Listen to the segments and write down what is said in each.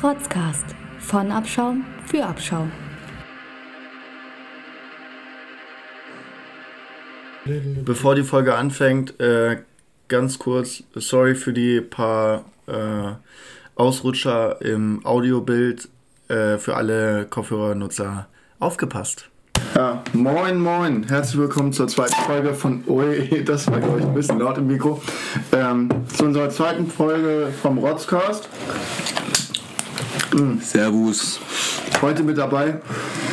Rotzcast. Von Abschaum für Abschaum. Bevor die Folge anfängt, äh, ganz kurz, sorry für die paar äh, Ausrutscher im Audiobild äh, für alle Kopfhörernutzer. Aufgepasst! Ja, moin, moin. Herzlich willkommen zur zweiten Folge von. Ui, das war, glaube ich, ein bisschen laut im Mikro. Ähm, zu unserer zweiten Folge vom Rotzcast. Mhm. Servus. Heute mit dabei,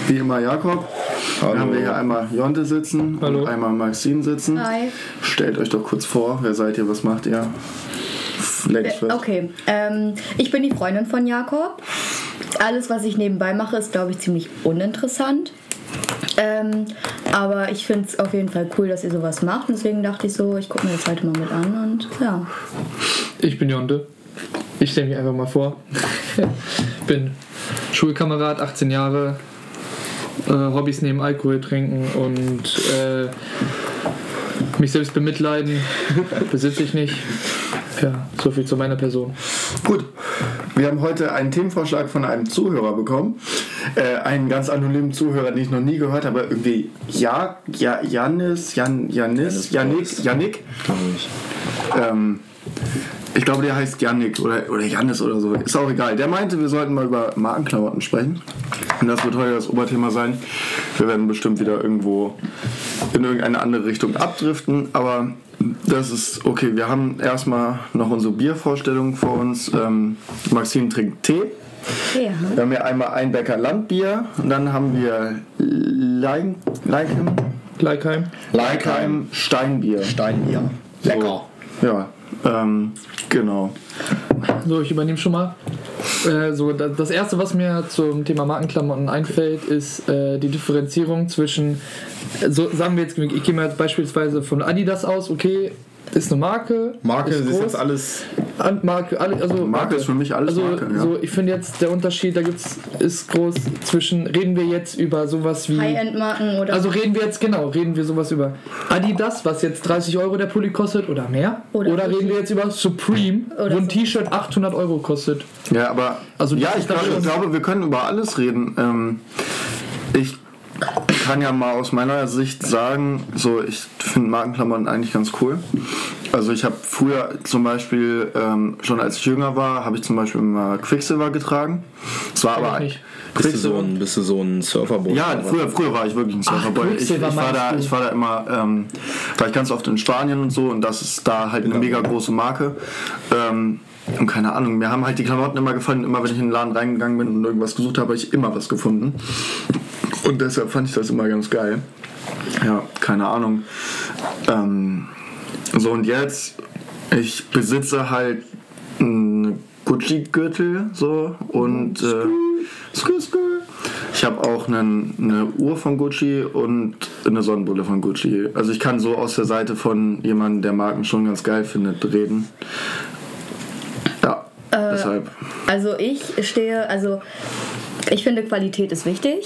wie immer, Jakob. Hallo. Dann haben wir hier einmal Jonte sitzen Hallo. und einmal Maxine sitzen. Hi. Stellt euch doch kurz vor, wer seid ihr, was macht ihr? Ladies. Okay, ähm, ich bin die Freundin von Jakob. Alles, was ich nebenbei mache, ist, glaube ich, ziemlich uninteressant. Ähm, aber ich finde es auf jeden Fall cool, dass ihr sowas macht. Deswegen dachte ich so, ich gucke mir das heute mal mit an und ja. Ich bin Jonte. Ich stelle mich einfach mal vor. bin Schulkamerad, 18 Jahre. Äh, Hobbys neben Alkohol trinken und äh, mich selbst bemitleiden besitze ich nicht. Ja, so viel zu meiner Person. Gut, wir haben heute einen Themenvorschlag von einem Zuhörer bekommen. Äh, einen ganz anonymen Zuhörer, den ich noch nie gehört habe. Irgendwie ja, ja, Janis, Jan, Janis, Janik, Janik. Ähm, ich glaube, der heißt Janik oder, oder Janis oder so. Ist auch egal. Der meinte, wir sollten mal über Markenklamotten sprechen. Und das wird heute das Oberthema sein. Wir werden bestimmt wieder irgendwo in irgendeine andere Richtung abdriften. Aber das ist okay. Wir haben erstmal noch unsere Biervorstellung vor uns. Ähm, Maxine trinkt Tee. Ja. Wir haben hier einmal ein Becker Landbier. Und dann haben wir Lein, Leikheim, Gleichheim. Leikheim Steinbier. Steinbier. Lecker. Ja, ähm, genau. So, ich übernehme schon mal. Äh, so, da- das erste, was mir zum Thema Markenklamotten einfällt, ist äh, die Differenzierung zwischen, äh, so sagen wir jetzt, ich gehe mal jetzt beispielsweise von Adidas aus, okay, ist eine Marke. Marke ist ist groß, jetzt alles. An- Marke, alle, also Marke ist für mich alles also, Marke, ja. So, ich finde jetzt der Unterschied, da gibt's ist groß zwischen, reden wir jetzt über sowas wie. High-End-Marken oder. Also reden wir jetzt, genau, reden wir sowas über Adidas, was jetzt 30 Euro der Pulli kostet oder mehr? Oder Oder, reden wir jetzt über Supreme, Oder wo ein so. T-Shirt 800 Euro kostet? Ja, aber Also ja, ich glaube, ich glaube, wir können über alles reden. Ähm, ich kann ja mal aus meiner Sicht sagen, so ich finde Markenklamotten eigentlich ganz cool. Also ich habe früher zum Beispiel ähm, schon als ich jünger war, habe ich zum Beispiel immer Quicksilver getragen. Es war aber ich nicht. Bist du so ein, bist du so ein Surferboot? Ja, früher, früher war ich wirklich ein Surferboy. Ich, ich, Quicksilver war da, ich war da immer, ähm, war ich ganz oft in Spanien und so und das ist da halt eine mega große Marke. Ähm, und keine Ahnung, mir haben halt die Klamotten immer gefallen. Immer wenn ich in den Laden reingegangen bin und irgendwas gesucht habe, habe ich immer was gefunden. Und deshalb fand ich das immer ganz geil. Ja, keine Ahnung. Ähm, so und jetzt, ich besitze halt einen Gucci-Gürtel so und äh, ich habe auch einen, eine Uhr von Gucci und eine Sonnenbrille von Gucci. Also ich kann so aus der Seite von jemandem, der Marken schon ganz geil findet, reden. Ja, deshalb. Also ich stehe, also ich finde Qualität ist wichtig.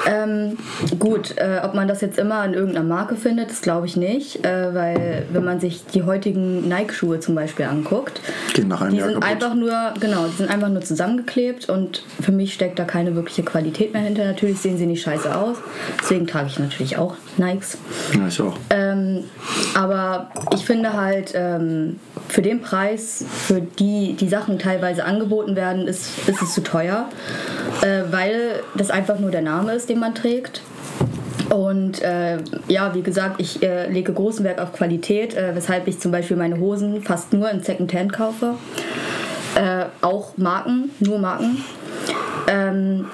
Ähm, gut, äh, ob man das jetzt immer in irgendeiner Marke findet, das glaube ich nicht, äh, weil wenn man sich die heutigen Nike-Schuhe zum Beispiel anguckt, die Jahr sind kaputt. einfach nur, genau, die sind einfach nur zusammengeklebt und für mich steckt da keine wirkliche Qualität mehr hinter. Natürlich sehen sie nicht scheiße aus, deswegen trage ich natürlich auch Nikes. Ja, ich auch. Ähm, aber ich finde halt, ähm, für den Preis, für die die Sachen teilweise angeboten werden, ist, ist es zu teuer, äh, weil das einfach nur der Name ist, den man trägt. Und äh, ja, wie gesagt, ich äh, lege großen Wert auf Qualität, äh, weshalb ich zum Beispiel meine Hosen fast nur in Secondhand kaufe. Äh, auch Marken, nur Marken. Ähm,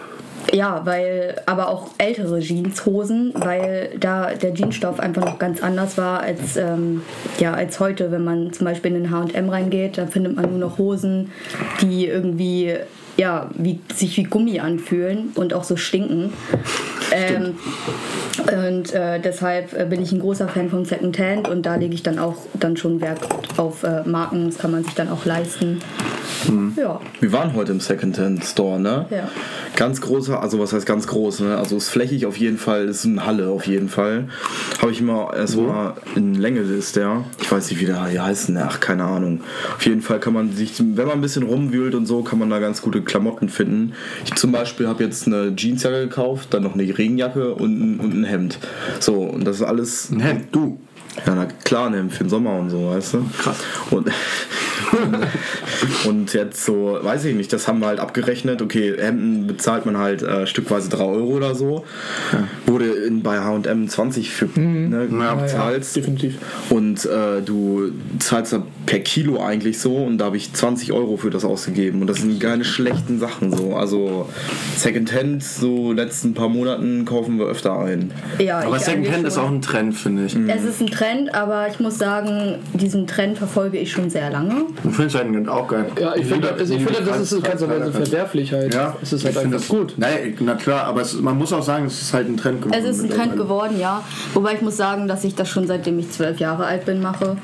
ja, weil, aber auch ältere Jeanshosen, weil da der Jeansstoff einfach noch ganz anders war als, ähm, ja, als heute. Wenn man zum Beispiel in den HM reingeht, da findet man nur noch Hosen, die irgendwie ja, wie, sich wie Gummi anfühlen und auch so stinken. Ähm, und äh, deshalb äh, bin ich ein großer Fan vom Secondhand und da lege ich dann auch dann schon Wert auf äh, Marken. Das kann man sich dann auch leisten. Ja. Wir waren heute im Secondhand Store, ne? Ja. Ganz großer, also was heißt ganz groß, ne? Also ist flächig auf jeden Fall, ist eine Halle auf jeden Fall. Habe ich mal erstmal in Länge ist der. Ich weiß nicht, wie der hier heißt, ne? ach, keine Ahnung. Auf jeden Fall kann man sich, wenn man ein bisschen rumwühlt und so, kann man da ganz gute Klamotten finden. Ich zum Beispiel habe jetzt eine Jeansjacke gekauft, dann noch eine Regenjacke und ein, und ein Hemd. So, und das ist alles. Ein Hemd, du. Ja, na klar, ne, für den Sommer und so, weißt du? Krass. Und, und jetzt so, weiß ich nicht, das haben wir halt abgerechnet. Okay, Hemden bezahlt man halt äh, stückweise 3 Euro oder so. Wurde in, bei HM 20 für ne, Ja, bezahlst. definitiv. Und äh, du zahlst da per Kilo eigentlich so und da habe ich 20 Euro für das ausgegeben. Und das sind keine schlechten Sachen so. Also Secondhand, so letzten paar Monaten kaufen wir öfter ein. ja Aber Secondhand ist auch ein Trend, finde ich. Es ist ein Trend, aber ich muss sagen, diesen Trend verfolge ich schon sehr lange. Ich finde Secondhand auch geil. Ja, ich finde, Jeder- also ich finde das ist in ganzer Weise verwerflich halt. Ja, es ist halt einfach das gut. Nein, na klar, aber es, man muss auch sagen, es ist halt ein Trend geworden. Es ist ein Trend geworden, ja. Wobei ich muss sagen, dass ich das schon seitdem ich zwölf Jahre alt bin mache.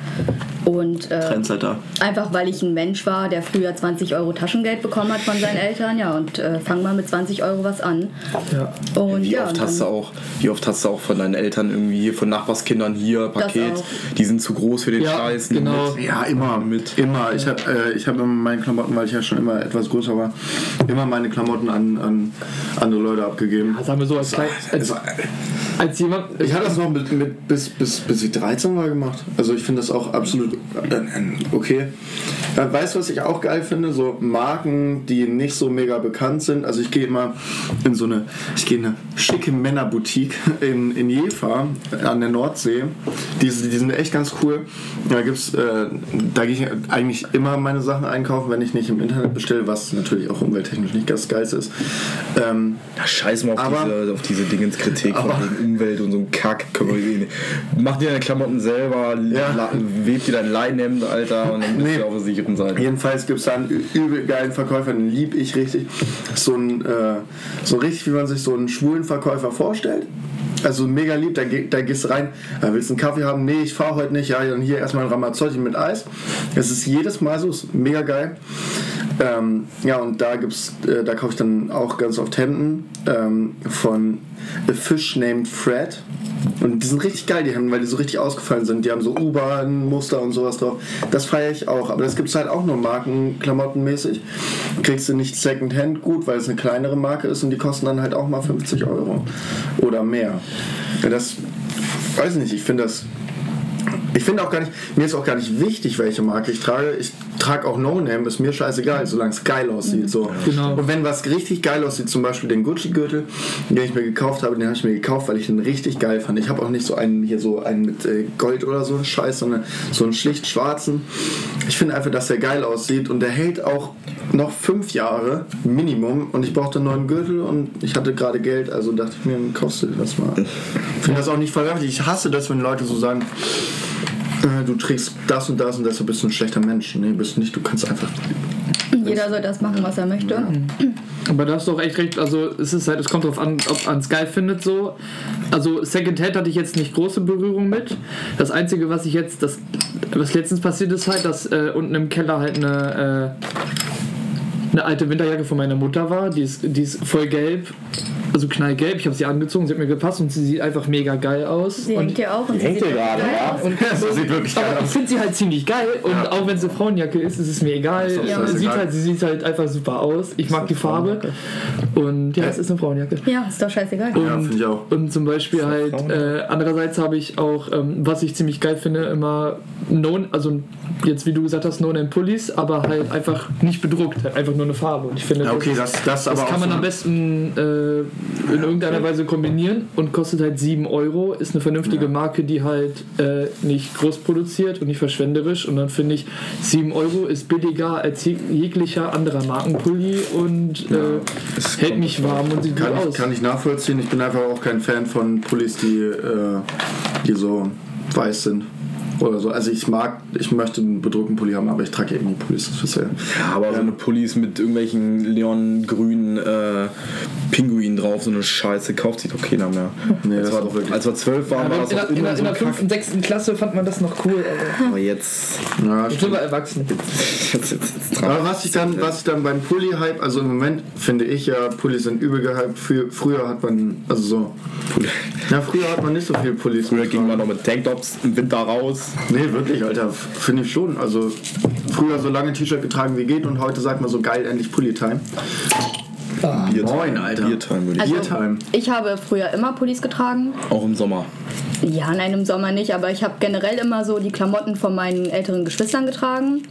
Und äh, Trendsetter. einfach weil ich ein Mensch war, der früher 20 Euro Taschengeld bekommen hat von seinen Eltern, ja, und äh, fang mal mit 20 Euro was an. Ja. Und Wie ja, oft und hast du auch, wie oft hast du auch von deinen Eltern irgendwie hier von Nachbarskindern hier Paket, die sind zu groß für den Ja, Scheiß. genau. mit. Ja, immer. Mit. Immer. Ich habe äh, ich hab immer meine Klamotten, weil ich ja schon immer etwas größer war, immer meine Klamotten an, an andere Leute abgegeben. Sagen wir so, als, klein, als, Also, als jemand. ich habe das noch mit, mit, bis, bis, bis ich 13 war gemacht. Also ich finde das auch absolut äh, okay. Ja, weißt du, was ich auch geil finde? So Marken, die nicht so mega bekannt sind. Also ich gehe immer in so eine, ich gehe in eine schicke Männerboutique in, in Jever an der Nordsee. Die, die sind echt ganz cool. Da gibt's, äh, da gehe ich eigentlich immer meine Sachen einkaufen, wenn ich nicht im Internet bestelle, was natürlich auch umwelttechnisch nicht ganz geil ist. Ähm, Ja, scheiß mal auf Aber- diese, auf diese Dingenskritik von Umwelt und so ein Kack. Mach dir deine Klamotten selber, Ja. web dir dein Leinhemd, Alter, und dann bist Nee. du auf der sicheren Seite. Jedenfalls gibt es da einen übel geilen Verkäufer, den lieb ich richtig. So ein, äh, so richtig, wie man sich so einen schwulen Verkäufer vorstellt. Also mega lieb, da, da gehst du rein, äh, willst du einen Kaffee haben? Nee, ich fahre heute nicht. Ja, dann hier erstmal ein Ramazzotti mit Eis. Es ist jedes Mal so, ist mega geil. Ähm, ja, und da gibt's, äh, da kaufe ich dann auch ganz oft Hemden ähm, von A Fish Named Fred. Und die sind richtig geil, die Hemden, weil die so richtig ausgefallen sind. Die haben so U-Bahn-Muster und sowas drauf. Das feiere ich auch. Aber das gibt es halt auch nur markenklamottenmäßig. Kriegst du nicht Secondhand gut, weil es eine kleinere Marke ist und die kosten dann halt auch mal 50 Euro. Oder mehr. Ja, das weiß ich nicht, ich finde das. Ich finde auch gar nicht, mir ist auch gar nicht wichtig, welche Marke ich trage. Ich trage auch No Name, ist mir scheißegal, solange es geil aussieht. So. Genau. Und wenn was richtig geil aussieht, zum Beispiel den Gucci-Gürtel, den ich mir gekauft habe, den habe ich mir gekauft, weil ich den richtig geil fand. Ich habe auch nicht so einen hier so einen mit äh, Gold oder so einen Scheiß, sondern so einen schlicht schwarzen. Ich finde einfach, dass der geil aussieht und der hält auch noch fünf Jahre Minimum und ich brauchte einen neuen Gürtel und ich hatte gerade Geld, also dachte ich mir, dann kaufst du das mal. Ich finde das auch nicht verwerflich. Ich hasse das, wenn Leute so sagen, äh, du trägst das und das und deshalb bist du ein schlechter Mensch. Nee, bist du nicht. Du kannst einfach. Jeder soll das machen, was er möchte. Aber da hast du auch echt recht. Also es ist halt, es kommt drauf an, ob man es geil findet so. Also Secondhand hatte ich jetzt nicht große Berührung mit. Das Einzige, was ich jetzt, das, was letztens passiert ist halt, dass äh, unten im Keller halt eine, äh, eine alte Winterjacke von meiner Mutter war. Die ist, die ist voll gelb. Also knallgelb, ich habe sie angezogen, sie hat mir gepasst und sie sieht einfach mega geil aus. Sie und hängt hier auch und sie hängt sieht gerade, geil ja. aus. und Das sieht wirklich geil aber ich aus. finde sie halt ziemlich geil und auch wenn es eine Frauenjacke ist, ist es mir egal. Ist scheißegal. sieht halt, sie sieht halt einfach super aus. Ich mag die Farbe. Und ja, es ist eine Frauenjacke. Ja, ist doch scheißegal. Ja, finde ich auch. Und zum Beispiel halt, äh, andererseits habe ich auch, ähm, was ich ziemlich geil finde, immer no, also jetzt wie du gesagt hast, No-Name-Pullis, aber halt einfach nicht bedruckt, halt einfach nur eine Farbe. Und ich finde, Ja, okay, das, das, das, das aber kann auch man so am besten äh, in irgendeiner Weise kombinieren und kostet halt 7 Euro, ist eine vernünftige Marke, die halt äh, nicht groß produziert und nicht verschwenderisch. Und dann finde ich, 7 Euro ist billiger als jeg- jeglicher anderer Markenpulli und äh, hält mich warm und sieht Kann gut ich, aus. kann ich nachvollziehen. Ich bin einfach auch kein Fan von Pullis, die, äh, die so weiß sind. Oder so. Also ich mag, ich möchte einen bedruckten Pulli haben, aber ich trage ja eh nie Pullis. Das ist ja, Ja, aber so eine Pullis mit irgendwelchen neongrünen äh, Pinguinen drauf, so eine Scheiße, kauft sich doch keiner mehr. Nee, als, das wir, ist auch wirklich- als wir zwölf waren, war in, das in, immer der, so in der fünften, sechsten Klasse fand man das noch cool. Also. Aber jetzt, ja, Ich bin erwachsen. jetzt, jetzt, jetzt dran. Aber was ich dann, was ich dann beim Pulli-Hype, also im Moment finde ich ja, Pullis sind übel gehypt. Früher hat man, also so, ja, früher hat man nicht so viel Pullis. Früher ging man noch mit Tanktops im Winter raus. Nee, wirklich, Alter, finde ich schon. Also früher so lange T-Shirt getragen wie geht und heute sagt man so geil, endlich Pulli-Time. Biertime. Moin, Alter. Biertime würde ich Also, Biertime. ich habe früher immer Pullis getragen. Auch im Sommer. Ja, nein, im Sommer nicht, aber ich habe generell immer so die Klamotten von meinen älteren Geschwistern getragen.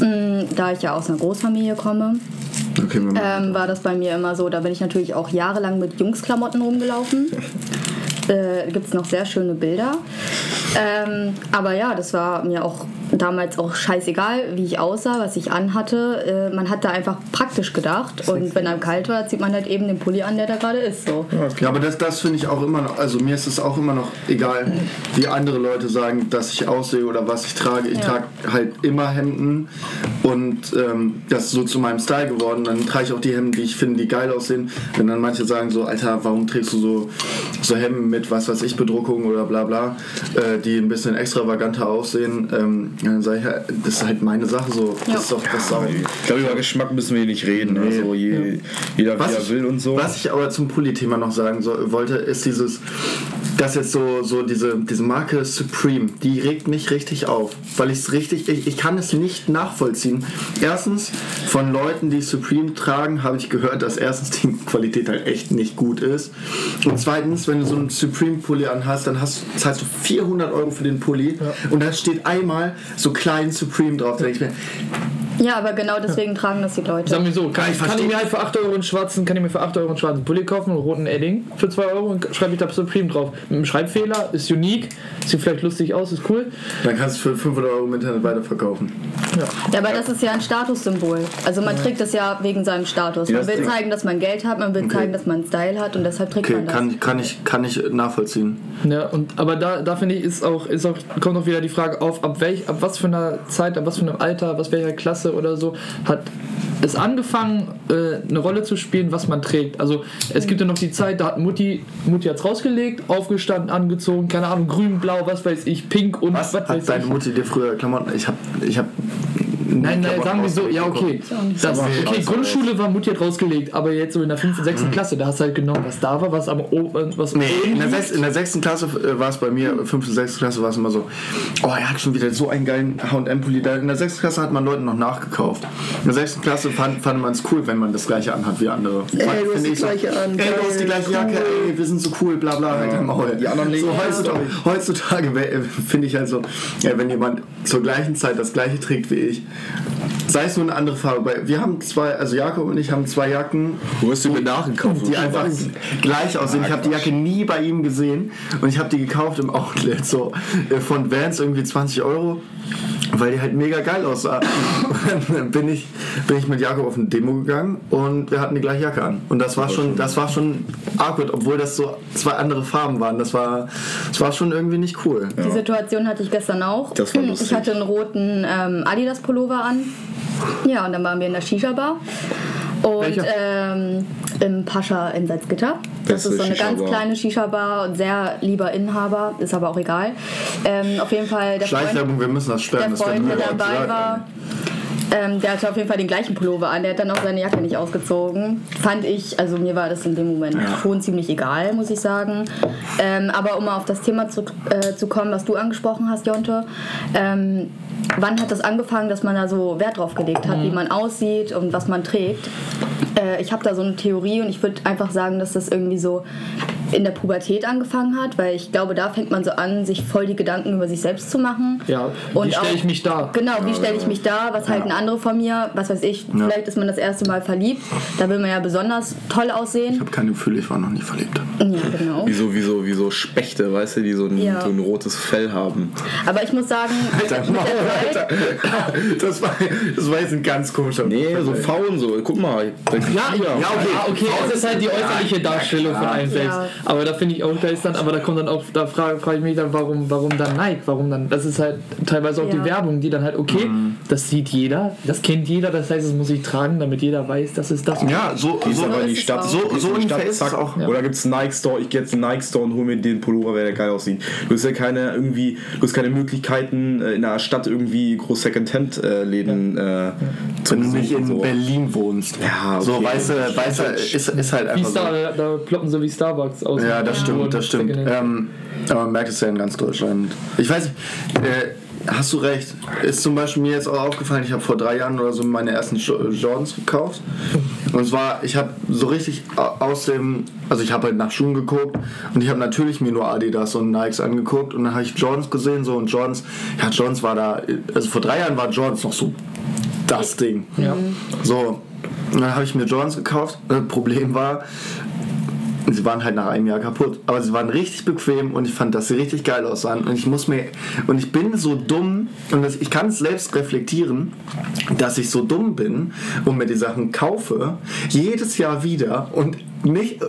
Mm, Da ich ja aus einer Großfamilie komme, Okay, ähm, war das bei mir immer so. Da bin ich natürlich auch jahrelang mit Jungsklamotten rumgelaufen. Äh, Gibt es noch sehr schöne Bilder. Ähm, aber ja, das war mir auch damals auch scheißegal, wie ich aussah, was ich anhatte. Äh, man hat da einfach praktisch gedacht. Und wenn einem kalt war, zieht man halt eben den Pulli an, der da gerade ist. So. Ja, aber das, das finde ich auch immer noch, also mir ist es auch immer noch egal, wie andere Leute sagen, dass ich aussehe oder was ich trage. Ich Ja. trage halt immer Hemden und ähm, das ist so zu meinem Style geworden. Dann trage ich auch die Hemden, die ich finde, die geil aussehen. Wenn dann manche sagen so, Alter, warum trägst du so, so Hemden mit, was weiß ich, Bedruckung oder bla bla, äh, die ein bisschen extravaganter aussehen, ähm, dann sage ich, ja, das ist halt meine Sache so. Das Ja. ist doch das auch, Ich glaube, über Geschmack müssen wir hier nicht reden. Also je, jeder wie Was er ich, will und so. was ich aber zum Pulli-Thema noch sagen soll, wollte, ist dieses, dass jetzt so, so diese, diese Marke Supreme, die regt mich richtig auf, weil ich es richtig, ich, ich kann es nicht nachvollziehen. Erstens, von Leuten, die Supreme tragen, habe ich gehört, dass erstens die Qualität halt echt nicht gut ist. Und zweitens, wenn du so einen Supreme-Pulli anhast, dann hast, zahlst du 400 Euro für den Pulli und da steht einmal so klein Supreme drauf. Da ich mir, Ja, aber genau deswegen tragen das die Leute. Sagen wir so, kann, ich kann ich mir halt für 8 Euro einen schwarzen, kann ich mir für 8 Euro einen schwarzen Pulli kaufen, einen roten Edding für 2 Euro und schreibe ich da Supreme drauf. Mit einem Schreibfehler, ist unique, sieht vielleicht lustig aus, ist cool. dann kannst du für 500 Euro im Internet weiterverkaufen. Ja, aber das ist ja ein Statussymbol. Also man trägt das ja wegen seinem Status. Ja, Man will zeigen, dass man Geld hat, man will zeigen, dass man einen Style hat und deshalb trägt Okay, man das. kann, kann, ich, kann ich nachvollziehen. Ja, und, aber da, da finde ich, ist auch, ist auch, kommt auch wieder die Frage auf, ab, welch, ab was für einer Zeit, ab was für einem Alter, was welcher Klasse oder so, hat es angefangen, äh, eine Rolle zu spielen, was man trägt. Also es gibt ja noch die Zeit, da hat Mutti, Mutti hat's rausgelegt, aufgestanden, angezogen, keine Ahnung, grün, blau, was weiß ich, pink und Was was, weiß hat deine ich. Mutti dir früher Klamotten? Ich hab, ich hab Nein, nein, sagen wir so, ja okay. Das, okay, also- Grundschule war Mutti hat rausgelegt, aber jetzt so in der 5., 6. Klasse, da hast du halt genommen, was da war, was am was Nee, in der, liegt. sechs, in der sechsten Klasse äh, war es bei mir, fünfte, sechste Klasse war es immer so, oh, er hat schon wieder so einen geilen H&M-Pulli. Da- In der sechsten Klasse hat man Leuten noch nachgekauft. In der sechsten Klasse fand, fand man es cool, wenn man das gleiche anhat wie andere. du hast Finde die gleiche an, Ey, du hast die gleiche Jacke, ey, wir sind so cool, bla bla, halt am Maul. Die anderen legen so, ja. heutzutage, heutzutage äh, finde ich halt so, ja, wenn jemand zur gleichen Zeit das gleiche trägt wie ich, sei es nur eine andere Farbe. Weil Wir haben zwei, also Jakob und ich haben zwei Jacken, Wo hast du mir nachgekauft? die einfach gleich aussehen. Ich habe die Jacke nie bei ihm gesehen und ich habe die gekauft im Outlet so äh, von Vans irgendwie 20 Euro, weil die halt mega geil aussah. Dann bin ich bin ich mit Jakob auf eine Demo gegangen und wir hatten die gleiche Jacke an und das war schon das war schon awkward, obwohl das so zwei andere Farben waren. Das war das war schon irgendwie nicht cool. Die Situation hatte ich gestern auch. Das war lustig. Ich hatte einen roten ähm, Adidas-Pullover an. Ja, und dann waren wir in der Shisha-Bar. Und ähm, im Pascha in Salzgitter. Das Beste ist so eine ganz kleine Shisha-Bar und sehr lieber Inhaber, ist aber auch egal. Ähm, auf jeden Fall der Freund, Schleichwerbung, wir müssen das sperren. der das Freund, der mir dabei war, ähm, der hatte auf jeden Fall den gleichen Pullover an. Der hat dann auch seine Jacke nicht ausgezogen. Fand ich, also mir war das in dem Moment schon ziemlich egal, muss ich sagen. Ähm, aber um mal auf das Thema zu, äh, zu kommen, was du angesprochen hast, Jonte. Ähm, wann hat das angefangen, dass man da so Wert drauf gelegt hat, wie man aussieht und was man trägt? Äh, ich habe da so eine Theorie und ich würde einfach sagen, dass das irgendwie so in der Pubertät angefangen hat, weil ich glaube, da fängt man so an, sich voll die Gedanken über sich selbst zu machen. Ja, wie stelle ich mich dar? Genau, wie stelle ich mich da? Was halten andere von mir? Was weiß ich, vielleicht ist man das erste Mal verliebt. Da will man ja besonders toll Ich aussehen. habe keine Gefühle, ich war noch nie verliebt. Ja, genau. Wie so, wie, so, wie so Spechte, weißt du, die so ein, Ja. so ein rotes Fell haben. Aber ich muss sagen, Alter, mit der Zeit, Das war, das war jetzt ein ganz komischer Nee, so Faulen so. Guck mal. Ja, ja, Ja, okay. Ah, okay, es ist halt die äußerliche Darstellung von einem selbst. Ja. Aber da finde ich auch ist dann, aber da kommt dann auch, da frage, frage ich mich dann, warum, warum dann Nike? Warum dann? Das ist halt teilweise auch Ja. die Werbung, die dann halt, okay, Mhm. das sieht jeder, das kennt jeder, das heißt, das muss ich tragen, damit jeder weiß, das ist das. Ja, so, so, aber in die ist es Stadt. auch. so, so in die ungefähr Stadt, ist es auch. Oder gibt es einen Nike Store, ich gehe jetzt in den Nike Store und hole mir den Pullover, weil der geil aussieht. Du hast ja keine irgendwie, du hast keine Möglichkeiten äh, in der Stadt irgendwie groß Secondhand-Läden äh, zu Wenn du nicht in so. Berlin wohnst. Ja, okay. So, weißt du, weißt du, ist, ist halt einfach so. Star, da ploppen so wie Starbucks aus. Ja, das stimmt, das stimmt. Ähm, aber man merkt es ja in ganz Deutschland. Ich weiß nicht, äh, hast du recht. Ist zum Beispiel mir jetzt auch aufgefallen, ich habe vor drei Jahren oder so meine ersten Jo- Jordans gekauft. Und zwar, ich habe so richtig au- aus dem, also ich habe halt nach Schuhen geguckt und ich habe natürlich mir nur Adidas und Nikes angeguckt und dann habe ich Jordans gesehen so und Jordans, ja Jordans war da, also vor drei Jahren war Jordans noch so das Ding. Ja. So, und dann habe ich mir Jordans gekauft. Das Problem war, sie waren halt nach einem Jahr kaputt. Aber sie waren richtig bequem und ich fand, dass sie richtig geil aussahen. Und ich muss mir, und ich bin so dumm, und das, ich kann es selbst reflektieren, dass ich so dumm bin und mir die Sachen kaufe, jedes Jahr wieder und nicht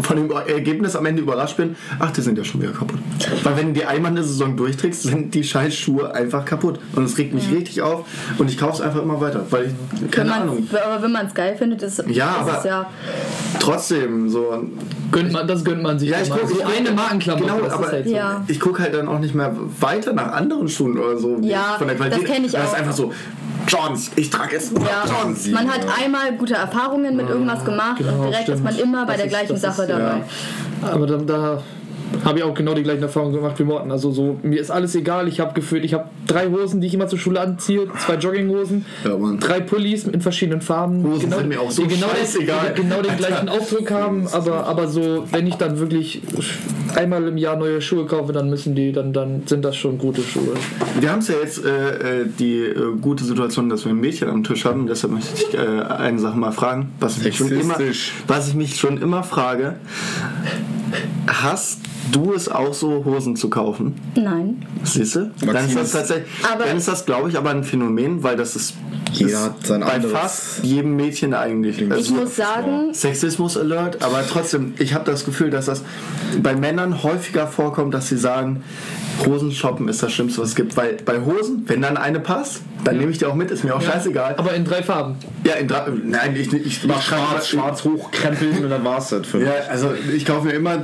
von dem Ergebnis am Ende überrascht bin, ach, die sind ja schon wieder kaputt. Weil wenn du die einmal eine Saison durchträgst, sind die scheiß Schuhe einfach kaputt. Und es regt mich richtig auf und ich kaufe es einfach immer weiter, weil ich, Wenn keine man's- Ahnung, Aber wenn man es geil findet, ist, Ja, ist aber- es ja. trotzdem so Gönnt man, das gönnt man sich Ja, ich immer. guck- so ich guck- eine Markenklamotte, genau, das aber- ist halt so. Ja. ich gucke halt dann auch nicht mehr weiter nach anderen Schuhen oder so. Ja, von der Qualität. das kenn ich Das ist auch. einfach so, Johns, ich trage jetzt nur Ja, Johns. man hat einmal gute Erfahrungen mit irgendwas gemacht genau, und direkt stimmt. ist man immer bei Das der ist- gleichen Sache ist- dabei. Aber da, da habe ich auch genau die gleichen Erfahrungen gemacht wie Morten. Also so, mir ist alles egal. Ich habe gefühlt, ich habe drei Hosen, die ich immer zur Schule anziehe, zwei Jogginghosen, Ja, drei Pullis in verschiedenen Farben. Hosen sind mir auch so die genau, scheißegal. die genau den gleichen Aufdruck haben, aber, aber so, wenn ich dann wirklich einmal im Jahr neue Schuhe kaufe, dann müssen die, dann, dann sind das schon gute Schuhe. Wir haben es ja jetzt äh, äh, die äh, gute Situation, dass wir ein Mädchen am Tisch haben. Deshalb möchte ich äh, eine Sache mal fragen, was ich, mich schon immer, was ich mich schon immer frage. Hast du es auch so, Hosen zu kaufen? Nein. Siehst du? Dann ist das tatsächlich, Aber- dann ist das, glaube ich, aber ein Phänomen, weil das ist, Jeder ist hat sein bei anderes- fast jedem Mädchen eigentlich. Ich Also, muss sagen, Sexismus Alert, aber trotzdem, ich habe das Gefühl, dass das bei Männern häufiger vorkommt, dass sie sagen, Hosen shoppen ist das Schlimmste, was es gibt. Weil bei Hosen, wenn dann eine passt, dann nehme ich die auch mit, ist mir auch scheißegal. Aber in drei Farben. Ja, in drei, nein, ich, ich, ich Mach schwarz, schwarz hochkrempeln und dann war's das für mich. Ja, also ich kaufe mir immer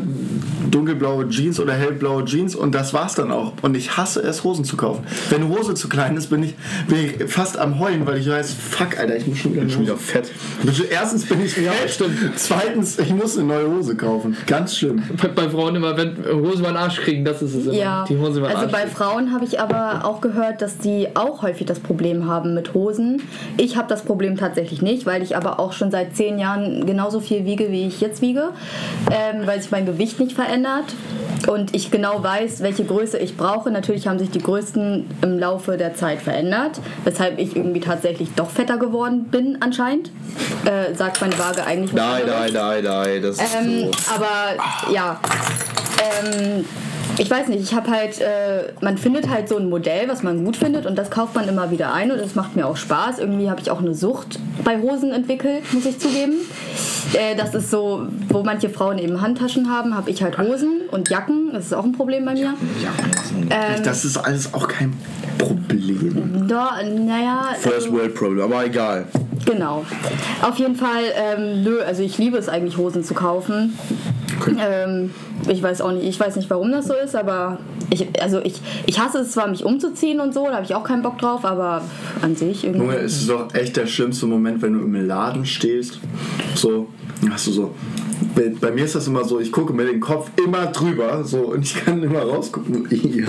dunkelblaue Jeans oder hellblaue Jeans und das war's dann auch. Und ich hasse es, Hosen zu kaufen. Wenn eine Hose zu klein ist, bin ich, bin ich fast am Heulen, weil ich weiß, fuck, Alter, ich muss schon wieder eine Schon wieder fett. Erstens bin ich ja, stimmt. Zweitens, ich muss eine neue Hose kaufen. Ganz schlimm. Bei, bei Frauen immer, wenn Hosen über den Arsch kriegen, das ist es immer. ja. Die Den Also bei. Frauen habe ich aber auch gehört, dass die auch häufig das Problem haben mit Hosen. Ich habe das Problem tatsächlich nicht, weil ich aber auch schon seit zehn Jahren genauso viel wiege, wie ich jetzt wiege, ähm, weil sich mein Gewicht nicht verändert und ich genau weiß, welche Größe ich brauche. Natürlich haben sich die Größten im Laufe der Zeit verändert, weshalb ich irgendwie tatsächlich doch fetter geworden bin anscheinend. Äh, sagt meine Waage eigentlich Nein, nein, nein, nein, das ist Ähm, so. aber ja, ähm, ich weiß nicht, ich habe halt, äh, man findet halt so ein Modell, was man gut findet und das kauft man immer wieder ein und das macht mir auch Spaß. Irgendwie habe ich auch eine Sucht bei Hosen entwickelt, muss ich zugeben. Äh, das ist so, wo manche Frauen eben Handtaschen haben, habe ich halt Hosen und Jacken. Das ist auch ein Problem bei mir. Ähm, Das ist alles auch kein Problem. da, naja. First also- World Problem, aber egal. Genau. Auf jeden Fall, ähm, nö, also ich liebe es eigentlich, Hosen zu kaufen. Ähm, ich weiß auch nicht, ich weiß nicht, warum das so ist, aber ich, also ich, ich hasse es zwar, mich umzuziehen und so, da habe ich auch keinen Bock drauf, aber an sich irgendwie. Junge, es ist doch echt der schlimmste Moment, wenn du im Laden stehst. So, hast du so. Bei, bei mir ist das immer so, ich gucke mir den Kopf immer drüber, so und ich kann immer rausgucken. Ja.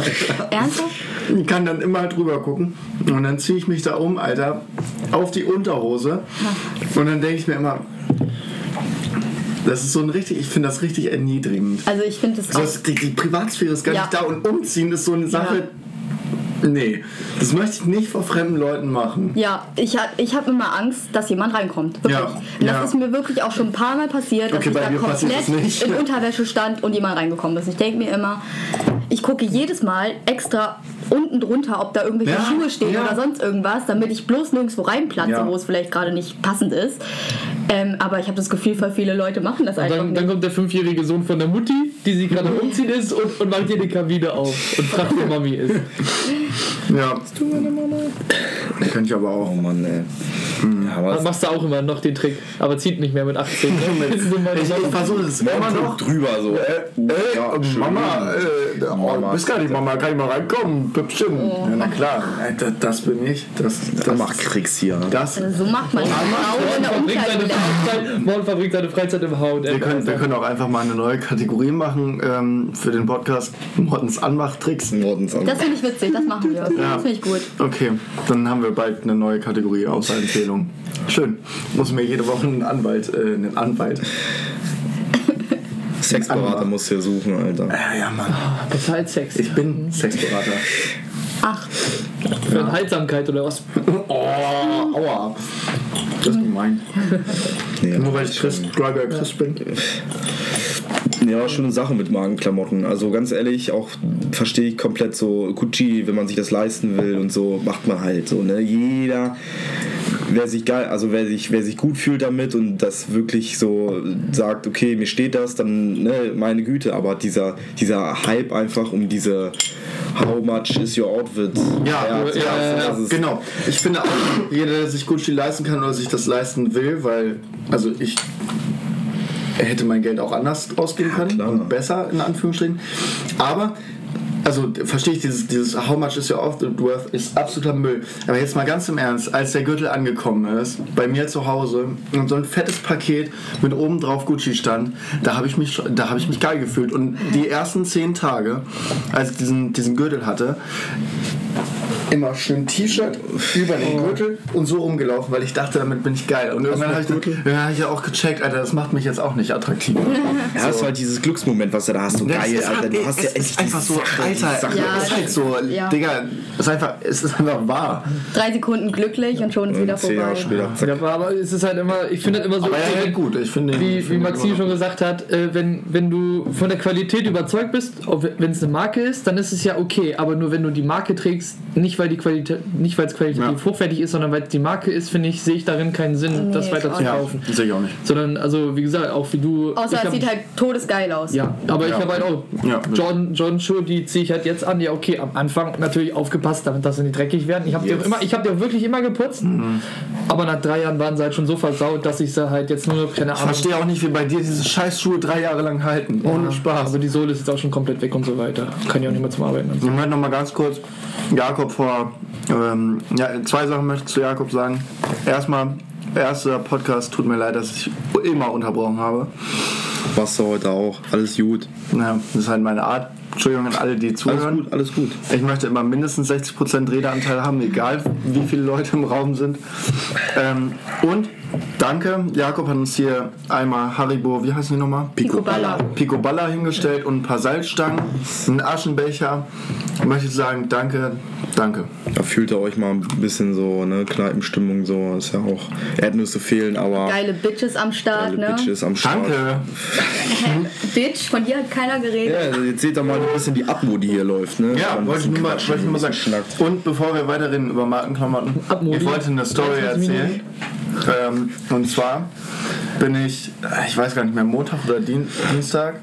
Ernsthaft? Ich kann dann immer drüber gucken und dann ziehe ich mich da um, Alter, auf die Unterhose und dann denke ich mir immer, das ist so ein richtig, ich finde das richtig erniedrigend. Also ich finde es So, auch. ist- die, die Privatsphäre ist gar Ja. nicht da und umziehen ist so eine Sache. Nee, das möchte ich nicht vor fremden Leuten machen. Ja, ich, ich habe immer Angst, dass jemand reinkommt. Wirklich. Ja, Und das ja. ist mir wirklich auch schon ein paar Mal passiert, dass Okay, ich bei da komplett das in Unterwäsche stand und jemand reingekommen ist. Ich denke mir immer, ich gucke jedes Mal extra unten drunter, ob da irgendwelche Ja, Schuhe stehen ja. oder sonst irgendwas, damit ich bloß nirgendwo reinplatze, Ja. wo es vielleicht gerade nicht passend ist. Ähm, aber ich habe das Gefühl, voll viele Leute machen das einfach Dann, nicht. dann kommt der fünfjährige Sohn von der Mutti, die sie gerade umziehen ist und, und macht ihr die Kabine auf und fragt, wo Mami ist. Ja. Könnte ich aber Oh auch. Mann, ey. Ja, aber Dann machst du auch immer noch den Trick, aber zieht nicht mehr mit 18. Ne? Ich, ich versuche es immer noch. drüber so. Äh, Ja, äh, schön. Mama, äh, oh, Mama. du bist gar nicht Mama, kann ich mal reinkommen? Püppchen. Ja, na klar, äh, das, das bin ich. Das, Da das, macht Kriegs hier. Das, Also so macht man das. Frauen in der verbringt seine Umkleide. Freizeit, Morgen verbringt seine Freizeit im Haut. wir, können, wir können auch einfach mal eine neue Kategorie machen ähm, für den Podcast. Mottens Anmachtricks. Nordens an. Das finde ich witzig, das machen wir. Ja. Das finde ich gut. Okay, dann haben wir bald eine neue Kategorie außer Empfehlung. Schön. Muss mir jede Woche einen Anwalt, äh, einen Anwalt. Sexberater musst du ja suchen, Alter. Ja, ja, Mann. Besser als Sex. Ich bin Sexberater. Ach, Für Enthaltsamkeit oder was? Oh, aua. Das ist gemein. Nee, Nur weil ich Chris, Greiger Chris bin. Ja, schöne Sache mit Magenklamotten. Also ganz ehrlich, auch verstehe ich komplett so Gucci, wenn man sich das leisten will und so, macht man halt so. Ne? Jeder, wer sich geil, also wer sich, wer sich gut fühlt damit und das wirklich so sagt, okay, mir steht das, dann ne, meine Güte. Aber dieser, dieser Hype einfach um diese How much is your outfit? Ja, ja, das ja, ist- genau. Ich finde auch, jeder, der sich Gucci leisten kann oder sich das leisten will, weil, also ich hätte mein Geld auch anders ausgeben können klar. und besser, in Anführungsstrichen. Aber, also verstehe ich, dieses, dieses How much is your outfit worth ist absoluter Müll. Aber jetzt mal ganz im Ernst, als der Gürtel angekommen ist, bei mir zu Hause, und so ein fettes Paket mit oben drauf Gucci stand, da habe ich mich, da habe ich mich geil gefühlt. Und die ersten zehn Tage, als ich diesen, diesen Gürtel hatte, immer schön T-Shirt über den Gürtel und so rumgelaufen, weil ich dachte, damit bin ich geil. Und irgendwann habe ich, irgendwann hab ich ja auch gecheckt, Alter, das macht mich jetzt auch nicht attraktiv. Ja, das ist halt dieses Glücksmoment, was du da hast. So Das geil, ist Alter. halt- Du hast ja es endlich ist einfach so, Sache, Alter, Sache. Ja, ist halt so, ja. Digga, es ist einfach, es ist einfach wahr. drei Sekunden glücklich und schon ist wieder Zehn Jahre vorbei. später, zack. Ja, aber- aber es ist halt immer, ich finde das immer so, Aber er hält gut, ich finde. wie, wie Maxi schon gesagt hat, äh, wenn, wenn du von der Qualität überzeugt bist, wenn es eine Marke ist, dann ist es ja okay. Aber nur wenn du die Marke trägst, nicht weil die Qualität, nicht weil es qualitativ Ja. hochwertig ist, sondern weil es die Marke ist, finde ich, sehe ich darin keinen Sinn, Nee, das ich weiter auch zu Ja, kaufen. sehe ich auch nicht. Sondern, also wie gesagt, auch wie du. Außer ich es hab- sieht halt todesgeil aus. Ja, aber ich Ja. habe halt auch Ja. Jordan, Jordan Schuhe, die ziehe ich halt jetzt an. Ja, okay, am Anfang natürlich aufgepasst, damit sie nicht dreckig werden. Ich habe die, auch immer- ich hab die auch wirklich immer geputzt. Aber nach drei Jahren waren sie halt schon so versaut, dass ich sie halt jetzt nur noch, keine Ich Ahnung. verstehe auch nicht, wie bei dir diese Scheißschuhe drei Jahre lang halten. Ohne Spaß. Also die Sohle ist jetzt auch schon komplett weg und so weiter. Kann ich auch nicht mehr zum Arbeiten. Ich möchte noch mal ganz kurz Jakob vor. Ähm, ja, zwei Sachen möchte ich zu Jakob sagen. Erstmal, erster Podcast, tut mir leid, dass ich immer unterbrochen habe. Warst du heute auch. Alles gut. Naja, das ist halt meine Art. Entschuldigung an alle, die Alles zuhören. gut, alles gut. Ich möchte immer mindestens 60% Redeanteil haben, egal wie viele Leute im Raum sind. Ähm, und danke, Jakob hat uns hier einmal Haribo, wie heißen die nochmal? Picoballa. Picoballa hingestellt und ein paar Salzstangen, einen Aschenbecher. Ich möchte sagen, danke, danke. Da fühlt ihr euch mal ein bisschen so, ne, Kneipenstimmung so. Ist ja auch. Erdnüsse fehlen, aber. Geile Bitches am Start, geile ne? Bitches am Start. Danke. Bitch, von dir hat keiner geredet. Ja, also jetzt seht ihr mal ein bisschen die Atmo, die hier läuft, ne? Ja, wollte ich nur mal, wollte ich nur mal sagen. Und bevor wir weiterreden über Markenklamotten, Abmodi. ich wollte eine Story 23 erzählen. Ähm, und zwar bin ich, ich weiß gar nicht mehr, Montag oder Dien Dienstag,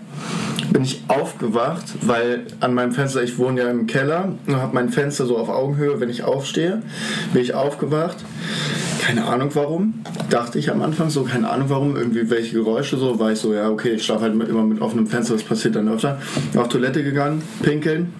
bin ich aufgewacht, weil an meinem Fenster, ich wohne ja im Keller und habe mein Fenster so auf Augenhöhe, wenn ich aufstehe, bin ich aufgewacht. Keine Ahnung warum, dachte ich am Anfang so, keine Ahnung warum, irgendwie welche Geräusche so, war ich so, ja okay, ich schlafe halt immer mit offenem Fenster, das passiert dann öfter. Auf Toilette gegangen, pinkeln,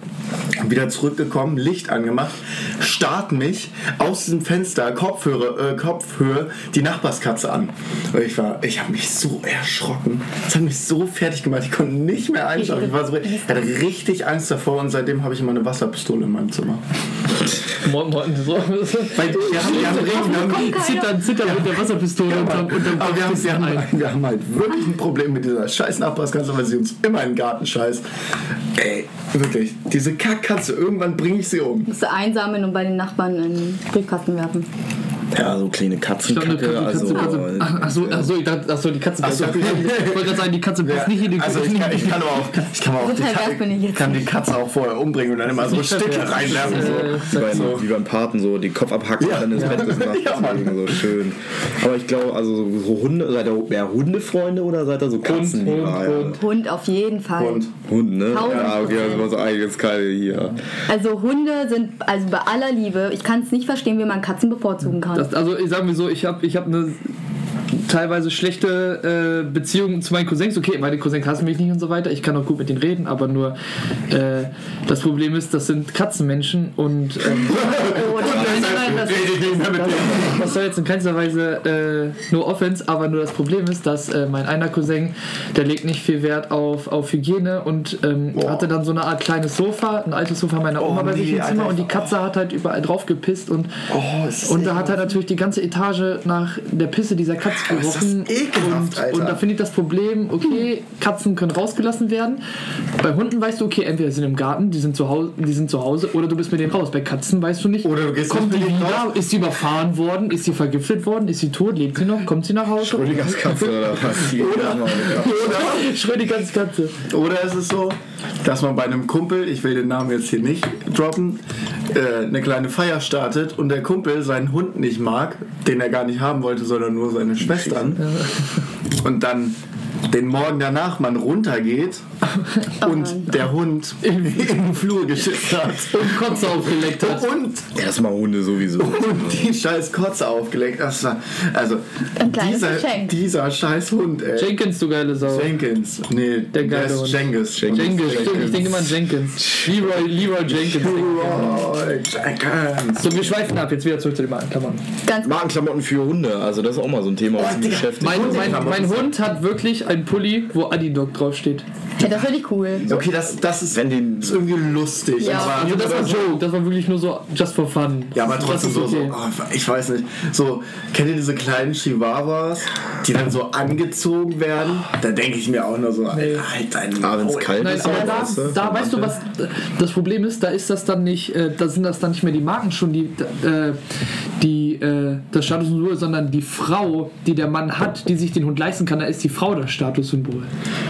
wieder zurückgekommen, Licht angemacht, starrt mich aus diesem Fenster, Kopfhörer, äh, Kopfhöhe, die Nachbarskatze an. Und ich war, ich habe mich so erschrocken. Das hat mich so fertig gemacht, ich konnte nicht mehr einschlafen. Ich, war so, ich hatte richtig Angst davor und seitdem habe ich immer eine Wasserpistole in meinem Zimmer. Morten, so. Weil wir haben, wir haben, wir haben, Zittern, zittern mit der Wasserpistole unterm, unterm aber wir haben, wir, haben, wir haben halt wirklich ein Problem mit dieser scheiß Nachbarskatze, weil sie uns immer in den Garten scheißt. Ey, wirklich. Diese Kackkatze, irgendwann bringe ich sie um. Musst du einsammeln und bei den Nachbarn in den Briefkasten werfen. Ja, so kleine Katzenkacke. Katze, Also, achso, achso, ich dachte, achso, die Katze. Ach so. Ich wollte gerade sagen, die Katze passt nicht in die also ich kann, ich kann aber auch, ich kann aber auch die, kann die Katze auch vorher umbringen und dann immer so Stücke reinwerfen. Äh, So. wie, beim, So. wie beim Paten so den Kopf abhacken Ja. und dann ins Ja. Bett Ja, so schön. Aber ich glaube, also so Hunde, seid ihr mehr Hundefreunde oder seid ihr so Katzenlieber? Hund? Hund. Hund auf jeden Fall. Und Hund, ne? Ja, okay, das war so eigenes keine hier. Also Hunde sind, also bei aller Liebe, ich kann es nicht verstehen, wie man Katzen bevorzugen kann. Das, also ich sage mir so, ich habe ich hab eine teilweise schlechte äh, Beziehung zu meinen Cousins. Okay, meine Cousins hassen mich nicht und so weiter. Ich kann auch gut mit denen reden, aber nur äh, das Problem ist, das sind Katzenmenschen und ähm, Oh, nein, nein, das das soll jetzt in keinster Weise äh, no offense, aber nur das Problem ist, dass äh, mein einer Cousin, der legt nicht viel Wert auf, auf Hygiene und ähm, hatte dann so eine Art kleines Sofa, ein altes Sofa meiner Oma Oh, bei sich nee, im Zimmer Alter. und die Katze hat halt überall drauf gepisst und, Oh, das und da hat halt natürlich die ganze Etage nach der Pisse dieser Katze das gerochen. und, und da finde ich das Problem, okay, Katzen können rausgelassen werden. Bei Hunden weißt du, okay, entweder sind im Garten, die sind zu Hause, die sind zu Hause oder du bist mit denen raus. Bei Katzen weißt du nicht, Oder du gehst kommt nicht die mit wieder, raus. ist sie überfahren worden, ist sie vergiftet worden, ist sie tot, lebt sie noch, kommt sie nach Hause? Schrödingers Katze oder was? Die- Schrödingers Katze. Oder ist es so, dass man bei einem Kumpel, ich will den Namen jetzt hier nicht droppen, äh, eine kleine Feier startet und der Kumpel seinen Hund nicht mag, den er gar nicht haben wollte, sondern nur seine Schwestern. Und dann den Morgen danach man runtergeht und der Hund in den Flur geschissen hat. Und Kotze aufgeleckt hat. Und, Erstmal Hunde sowieso. und die scheiß Kotze aufgelegt. Das war, also dieser, Geschenk. dieser scheiß Hund, ey. Jenkins, du geile Sau. Jenkins. Nee, Der geile ist Hund. Jengis. Jenkins, stimmt, ich denke immer an Jenkins. Leroy, Leroy Jenkins. Leroy Jenkins. So, wir schweifen ab, jetzt wieder zurück zu den. Ganz Markenklamotten für Hunde, also das ist auch mal so ein Thema, was mich Digga. beschäftigt. Mein, mein, mein Hund hat wirklich einen Pulli, wo Adidog draufsteht. Ja, das finde ich cool. Okay, das, das ist, Wenn den- ist irgendwie lustig. Ja. Aber, Also das war ein Joke, das war wirklich nur so just for fun. ja, aber Das trotzdem so, so okay. oh, ich weiß nicht. So, kennt ihr diese kleinen Chihuahuas, die dann so angezogen werden? Da denke ich mir auch nur so, Nee. halt deinen Ah, wenn's Maul. kalt Nein, ist, aber da, weißt du, da weißt du, was das Problem ist, da ist das dann nicht, äh, da sind das dann nicht mehr die Marken schon, die, äh, die äh, das Statussymbol, sondern die Frau, die der Mann hat, die sich den Hund leisten kann, da ist die Frau das Statussymbol.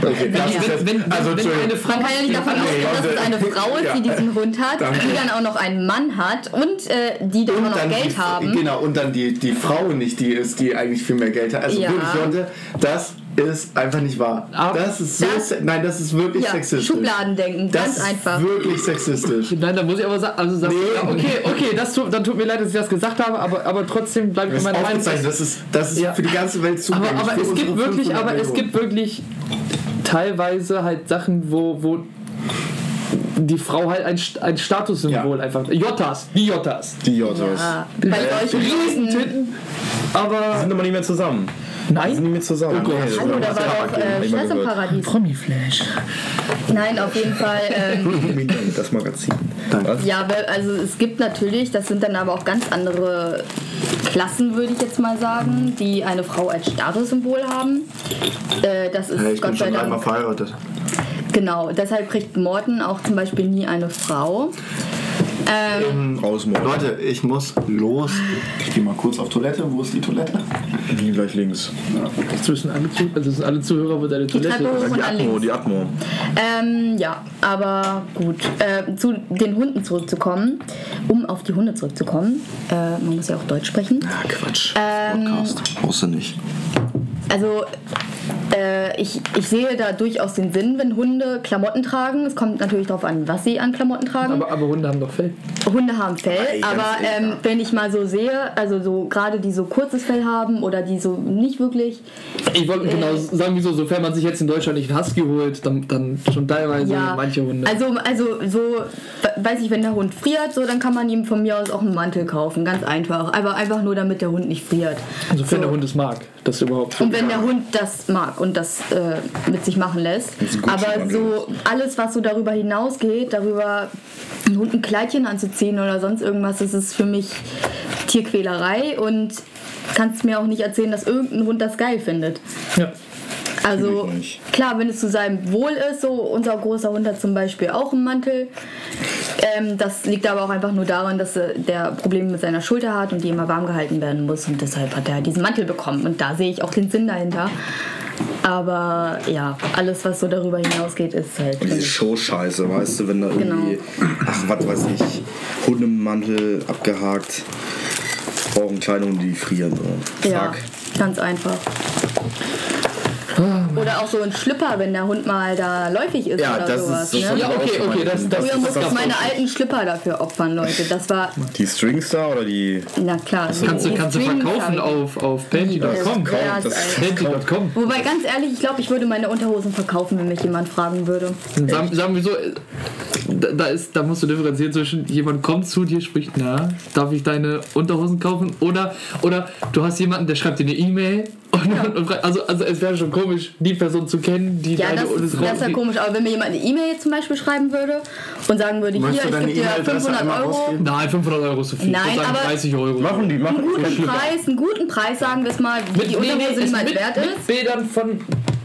Okay, das ist jetzt, Wenn, wenn, also, wenn eine Frau Man kann ja nicht davon ausgehen, dass es Leute. eine Frau ist, die diesen Hund hat, Danke. die dann auch noch einen Mann hat und äh, die dann auch noch dann Geld die, haben. Genau, und dann die, die Frau nicht die ist, die eigentlich viel mehr Geld hat. Also Ja. wirklich, Leute, das ist einfach nicht wahr. Aber das ist so, das- nein, das ist wirklich Ja, sexistisch. Schubladendenken, das ganz ist einfach. wirklich sexistisch. Nein, da muss ich aber sagen, also sagen, Nee. ja, okay, okay, das tut, dann tut mir leid, dass ich das gesagt habe, aber, aber trotzdem bleibt mir Das ist meine Meinung. das ist, das ist Ja. für die ganze Welt Aber, zugänglich. aber für es gibt wirklich, 500 aber es gibt wirklich teilweise halt Sachen, wo, wo die Frau halt ein, ein Statussymbol Ja. einfach. Jotas, die Jotas. Die Jotas. Ja, bei solchen Größen. Titten, aber Sind aber nicht mehr zusammen. Die sind nein. nicht mehr zusammen. Oh Gott. Hallo, da das war doch äh, Stress im. Paradies. Promiflash. Nein, auf jeden Fall. Ähm, Das Magazin. Danke. Ja, weil- also es gibt natürlich, das sind dann aber auch ganz andere Klassen, würde ich jetzt mal sagen, die eine Frau als Statussymbol haben. Äh, das ist Hey, ich Gott bin schon dreimal verheiratet. Genau, deshalb kriegt Morten auch zum Beispiel nie eine Frau. Ähm, Raus. Leute, ich muss los. Ich gehe mal kurz auf Toilette. Wo ist die Toilette? Hier gleich links. Jetzt wissen alle, also wissen alle Zuhörer, wo deine Die Toilette. Die an Atmo, die Atmo. Ähm, ja, aber gut. Äh, zu den Hunden zurückzukommen, um auf die Hunde zurückzukommen. Äh, man muss ja auch Deutsch sprechen. Ah, Quatsch. Ähm, Podcast. Brauchst du nicht. Also, äh, ich, ich sehe da durchaus den Sinn, wenn Hunde Klamotten tragen. Es kommt natürlich darauf an, was sie an Klamotten tragen. Aber, aber Hunde haben doch Fell. Hunde haben Fell, ganz aber ähm, wenn ich mal so sehe, also so gerade die so kurzes Fell haben oder die so nicht wirklich, Ich wollte genau sagen, wieso, sofern man sich jetzt in Deutschland nicht einen Husky holt, dann, dann schon teilweise ja, manche Hunde. also also so, we- weiß ich, wenn der Hund friert, so dann kann man ihm von mir aus auch einen Mantel kaufen, ganz einfach, aber einfach nur damit der Hund nicht friert. sofern so. der Hund es mag, das überhaupt. Und wenn der Hund das mag und das äh, mit sich machen lässt. Aber so alles, was so darüber hinausgeht, darüber einen Hund ein Kleidchen anzuziehen oder sonst irgendwas, das ist für mich Tierquälerei und kannst mir auch nicht erzählen, dass irgendein Hund das geil findet. Ja. Also klar, wenn es zu seinem Wohl ist, so unser großer Hund hat zum Beispiel auch einen Mantel. Ähm, das liegt aber auch einfach nur daran, dass äh, der Probleme mit seiner Schulter hat und die immer warm gehalten werden muss. Und deshalb hat er diesen Mantel bekommen. Und da sehe ich auch den Sinn dahinter. Aber ja, alles, was so darüber hinausgeht, ist halt. Diese Show-Scheiße, weißt du, wenn da irgendwie, ach, was weiß ich, Hundemantel abgehakt, brauchen kleine Hunde, die frieren. So. Ja, ganz einfach. Oder auch so ein Schlipper, wenn der Hund mal da läufig ist Ja, oder das ist- sowas. das ne? Ja, okay, okay, das, das, Früher musste ich meine alten Schlipper dafür opfern, Leute. Das war, Die Stringstar oder die. na klar. kannst du, die kannst du verkaufen auf, auf panty.com. Panty.com. Wobei ganz ehrlich, ich glaube, ich würde meine Unterhosen verkaufen, wenn mich jemand fragen würde. Sagen, sagen wir so, äh, da, da, ist, da musst du differenzieren zwischen jemand kommt zu dir, spricht, na, darf ich deine Unterhosen kaufen? Oder, oder du hast jemanden, der schreibt dir eine E-Mail und, und, und also, also es wäre schon komisch, die Person zu kennen, die Ja, deine das, ist- das ist ja komisch. Aber wenn mir jemand eine E-Mail zum Beispiel schreiben würde und sagen würde, Möchtest hier, ich gebe dir E-Mail-Adresse 500 einmal Euro, rausgeben? Nein, 500 Euro ist zu viel. Nein, aber- 30 Euro. Machen die, machen einen guten. Preis, einen guten Preis, sagen wir es mal, wie die Unterhose es niemand mit, wert mit ist. Bildern von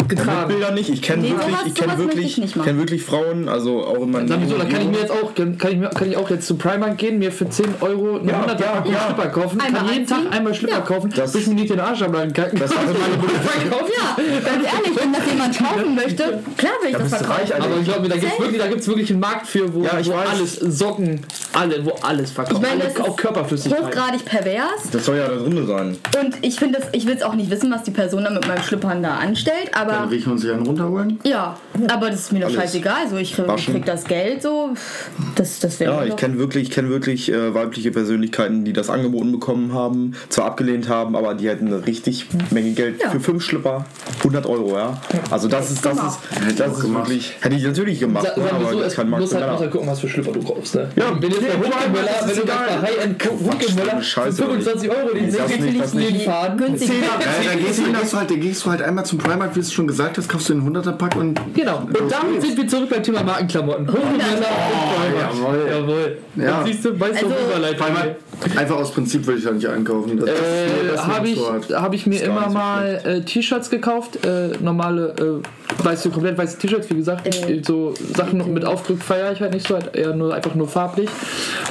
Mit getragen. Bildern nicht. Ich kenne Nee, wirklich, sowas- ich kenne wirklich, ich kenn wirklich Frauen, also auch in meinem ich so, da kann ich mir jetzt auch, kann ich, mir- kann ich auch jetzt zu Primark gehen, mir für 10 Euro eine Ja, 100 ja, Packung ja. Schlipper kaufen, Einmal kann jeden. Tag einmal Schlipper Ja. kaufen, Das- bis mir nicht den Arsch am Laden kacken. Das hatte meine Mutter verkauft. Ja, ganz ehrlich, wenn das jemand kaufen möchte, klar will ich das bist du verkaufen. reich, Alter. Aber ich glaube mir, da gibt es wirklich, da gibt's wirklich einen Markt für, wo, Ja, ich wo alles, Socken, alle, wo alles verkauft. Ich meine, alle, das auch ist Körperflüssigkeit. hochgradig pervers. Das soll ja da drin sein. Und ich finde das, ich will es auch nicht wissen, was die Person da mit meinem Schlüppern da anstellt, Dann aber riechen und sich einen runterholen. ja, aber das ist mir doch Alles. scheißegal. So, ich krieg, krieg das Geld so, das, das Ja, ich kenne wirklich, ich kenn wirklich äh, weibliche Persönlichkeiten, die das angeboten bekommen haben, zwar abgelehnt haben, aber die hätten eine richtig Menge Geld Ja. für fünf Schlipper, 100 Euro, ja. Also das ist, das ist, Hätte ich das ist gemacht. wirklich, hätte ich natürlich gemacht, Sa- ne, aber so, das es kann Markt halt, mehr. halt gucken, was für Schlipper du kaufst. Ne? Ja, wenn jetzt Primark, Hunkemöller, das ist wenn du bei High-End Hunkemöller für Scheiße, 25 Euro den jeden fahren. günstig. Ja, dann gehst, du, gehst du halt, dann gehst du halt einmal zum Primark, wie du es schon gesagt hast, kaufst du den 100er-Pack und. Genau, und damit sind wir zurück beim Thema Markenklamotten. Hunkemöller und Primark. jawohl. Jawohl. Ja. Dann siehst du, weißt du, Also- Überleitung. Einfach aus Prinzip würde ich da nicht einkaufen. Das, Äh, das habe ich, so hab ich mir immer mal äh, T-Shirts gekauft, äh, normale äh, weiße, komplett weiße T-Shirts, wie gesagt. Äh, so Sachen mit Aufdruck feiere ich halt nicht so, halt eher nur einfach nur farblich.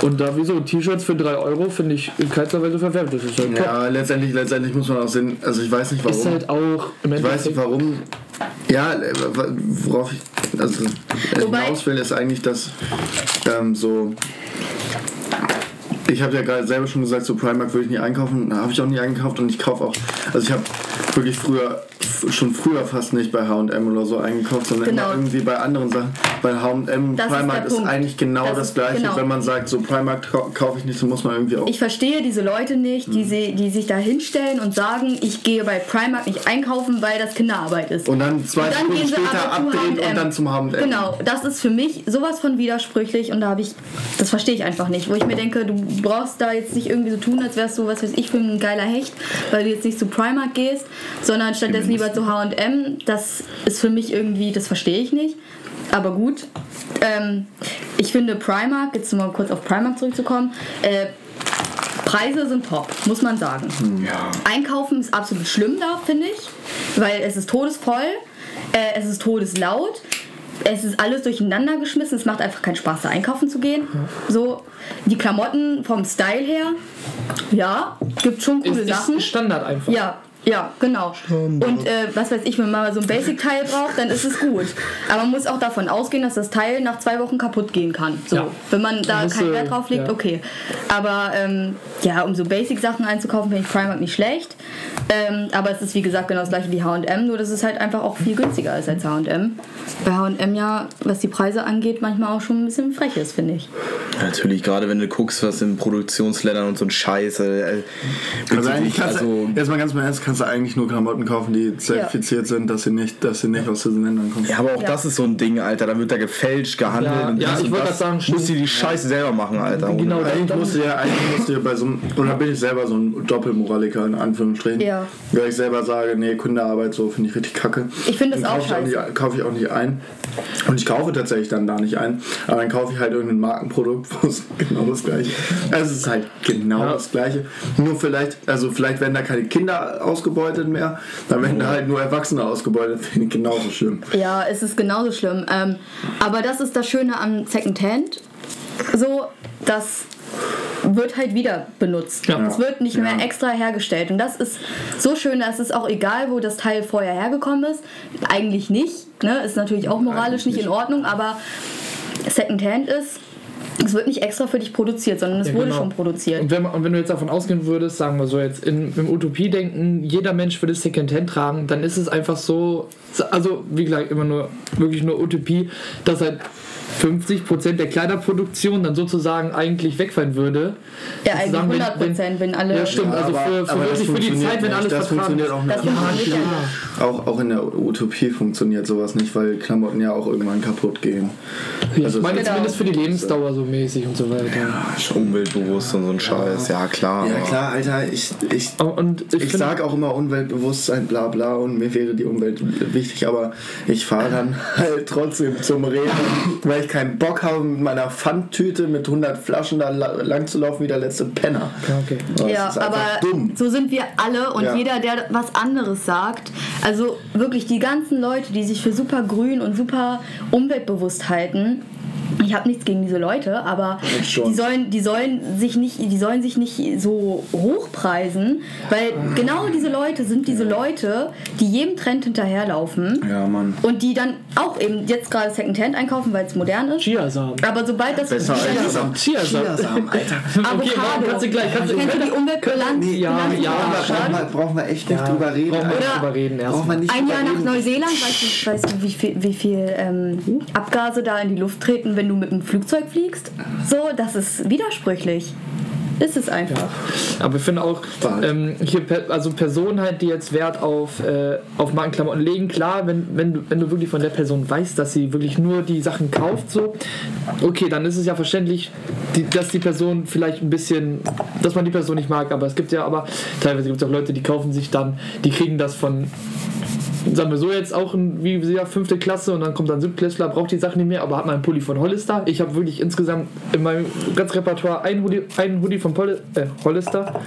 Und da wieso, T-Shirts für 3 Euro finde ich in keinster Weise. Das ist halt top. Ja, letztendlich, letztendlich muss man auch sehen, also ich weiß nicht warum. Ist halt auch im ich weiß nicht warum. Ja, äh, worauf ich also äh, Wobei- hinaus will, ist eigentlich, dass ähm, so. Ich habe ja gerade selber schon gesagt, so Primark würde ich nie einkaufen, habe ich auch nie eingekauft und ich kaufe auch. Also ich habe wirklich früher, schon früher fast nicht bei H&M oder so eingekauft, sondern Genau. immer irgendwie bei anderen Sachen. Weil H&M, ist Primark ist, Punkt. eigentlich genau Das das, ist- gleiche. genau. Wenn man sagt, so Primark kau- kaufe ich nicht, dann muss man irgendwie auch Ich verstehe diese Leute nicht, Hm. die, sie, die sich da hinstellen und sagen, ich gehe bei Primark nicht einkaufen, weil das Kinderarbeit ist. Und dann zwei Und dann sie später abdrehen H&M. und dann zum H&M. Genau, das ist für mich sowas von widersprüchlich und da habe ich, das verstehe ich einfach nicht, wo ich mir denke, du brauchst da jetzt nicht irgendwie so tun, als wärst du, was weiß ich, für ein geiler Hecht, weil du jetzt nicht zu Primark gehst, sondern stattdessen lieber zu H&M. Das ist für mich irgendwie, das verstehe ich nicht. Aber gut, ähm, ich finde Primark, jetzt mal kurz auf Primark zurückzukommen, äh, Preise sind top, muss man sagen. Ja. Einkaufen ist absolut schlimm da, finde ich, weil es ist todesvoll, äh, es ist todeslaut, es ist alles durcheinander geschmissen, es macht einfach keinen Spaß, da einkaufen zu gehen. So, die Klamotten vom Style her, ja, gibt schon coole Ist, Sachen. ist Standard einfach. Ja, ja, genau. Und äh, was weiß ich, wenn man mal so ein Basic-Teil braucht, dann ist es gut. Aber man muss auch davon ausgehen, dass das Teil nach zwei Wochen kaputt gehen kann. So, Ja. Wenn man da keinen äh, Wert drauf legt, ja. okay. Aber ähm, ja, um so Basic-Sachen einzukaufen, finde ich Primark nicht schlecht. Ähm, aber es ist wie gesagt genau das gleiche wie H&M, nur dass es halt einfach auch viel günstiger ist als H&M. Bei H&M ja, was die Preise angeht, manchmal auch schon ein bisschen frech ist, finde ich. Natürlich, gerade wenn du guckst, was in Produktionsländern und so ein Scheiß. Äh, Also eigentlich kannst also, du, jetzt mal ganz mal ernst, kannst du eigentlich nur Klamotten kaufen, die zertifiziert sind, dass sie nicht, dass sie nicht aus diesen Ländern kommen. ja, aber auch Ja. das ist so ein Ding, Alter. Da wird da gefälscht, gehandelt. Ja, und ja, ich und wollte das. sagen, Muss die die Scheiße selber machen, Alter. Genau, Eigentlich dann- musst du ja, eigentlich musst du ja bei so einem, oder bin ich selber so ein Doppelmoraliker in Anführungsstrichen, Ja. weil ich selber sage, nee, Kundearbeit so finde ich richtig kacke. Ich finde das auch kaufe ich scheiße. nicht, kaufe ich auch nicht ein. Und ich kaufe tatsächlich dann da nicht ein, aber dann kaufe ich halt irgendein Markenprodukt, wo es genau das gleiche Also es ist halt genau Ja. das gleiche. Nur vielleicht, also vielleicht werden da keine Kinder ausgebeutet mehr, dann werden da halt nur Erwachsene ausgebeutet, finde ich genauso schlimm. Ja, es ist genauso schlimm. Ähm, aber das ist das Schöne am Secondhand. so, das wird halt wieder benutzt. Ja. Es wird nicht Ja. mehr extra hergestellt. Und das ist so schön, dass es auch egal, wo das Teil vorher hergekommen ist. Eigentlich nicht. Ne? Ist natürlich auch moralisch nicht in Ordnung, aber Secondhand ist, es wird nicht extra für dich produziert, sondern es Ja, wurde genau. schon produziert. Und wenn, und wenn du jetzt davon ausgehen würdest, sagen wir so jetzt in, im Utopie-Denken, jeder Mensch würde Secondhand tragen, dann ist es einfach so, also wie gesagt, immer nur, wirklich nur Utopie, dass halt 50% der Kleiderproduktion dann sozusagen eigentlich wegfallen würde. Ja, eigentlich Sozusagen, wenn- 100 Prozent, wenn alle. Ja, stimmt, also aber, für, für aber das wirklich für die funktioniert Zeit, wenn nicht. alles Das funktioniert auch Das nicht. funktioniert ja klar. Auch, auch in der Utopie funktioniert sowas nicht, weil Klamotten ja auch irgendwann kaputt gehen. Ja, Also ich meine Genau. zumindest für die Lebensdauer so mäßig und so weiter. Umweltbewusst und so ein Scheiß. Ja, klar. Ja klar, Alter, ich, ich, Und ich, ich sag auch immer Umweltbewusstsein, bla bla und mir wäre die Umwelt wichtig, aber ich fahre dann halt trotzdem zum Rewe, weil ich keinen Bock habe, mit meiner Pfandtüte mit 100 Flaschen da la- lang zu laufen wie der letzte Penner. Ja, okay. Das Ja, aber dumm. so sind wir alle und Ja. jeder, der was anderes sagt, also wirklich die ganzen Leute, die sich für super grün und super umweltbewusst halten, ich habe nichts gegen diese Leute, aber die sollen, die sollen sich nicht, die sollen sich nicht so hochpreisen, weil genau diese Leute sind diese Leute, die jedem Trend hinterherlaufen Ja, Mann. und die dann auch eben jetzt gerade Secondhand einkaufen, weil es modern ist. Chiasamen. Aber sobald das Besser als Chiasamen. Chiasamen. Chiasamen, Alter. Okay, Avocado. kannst du gleich, kannst du, die Umweltbilanz? Ja, Bilanz- ja, Brauchen wir, brauchen wir echt nicht drüber reden. Brauchen wir nicht drüber reden erstmal. nicht Ein Jahr nach. Neuseeland, weißt du, weißt du wie viel, wie viel ähm, Abgase da in die Luft treten, wenn du mit einem Flugzeug fliegst? So, das ist widersprüchlich. Ist es einfach. Aber ich finde auch, ähm, hier, per- also Personen halt, die jetzt Wert auf, äh, auf Markenklamotten legen, klar, wenn, wenn, du, wenn du wirklich von der Person weißt, dass sie wirklich nur die Sachen kauft, so, okay, dann ist es ja verständlich, die, dass die Person vielleicht ein bisschen, dass man die Person nicht mag, aber es gibt ja aber, teilweise gibt es auch Leute, die kaufen sich dann, die kriegen das von sagen wir so jetzt auch ein, wie sehr fünfte Klasse und dann kommt dann Siebtklässler, braucht die Sachen nicht mehr, aber hat mal einen Pulli von Hollister. Ich habe wirklich insgesamt in meinem ganzen Repertoire einen Hoodie, einen Hoodie von Pol äh, Hollister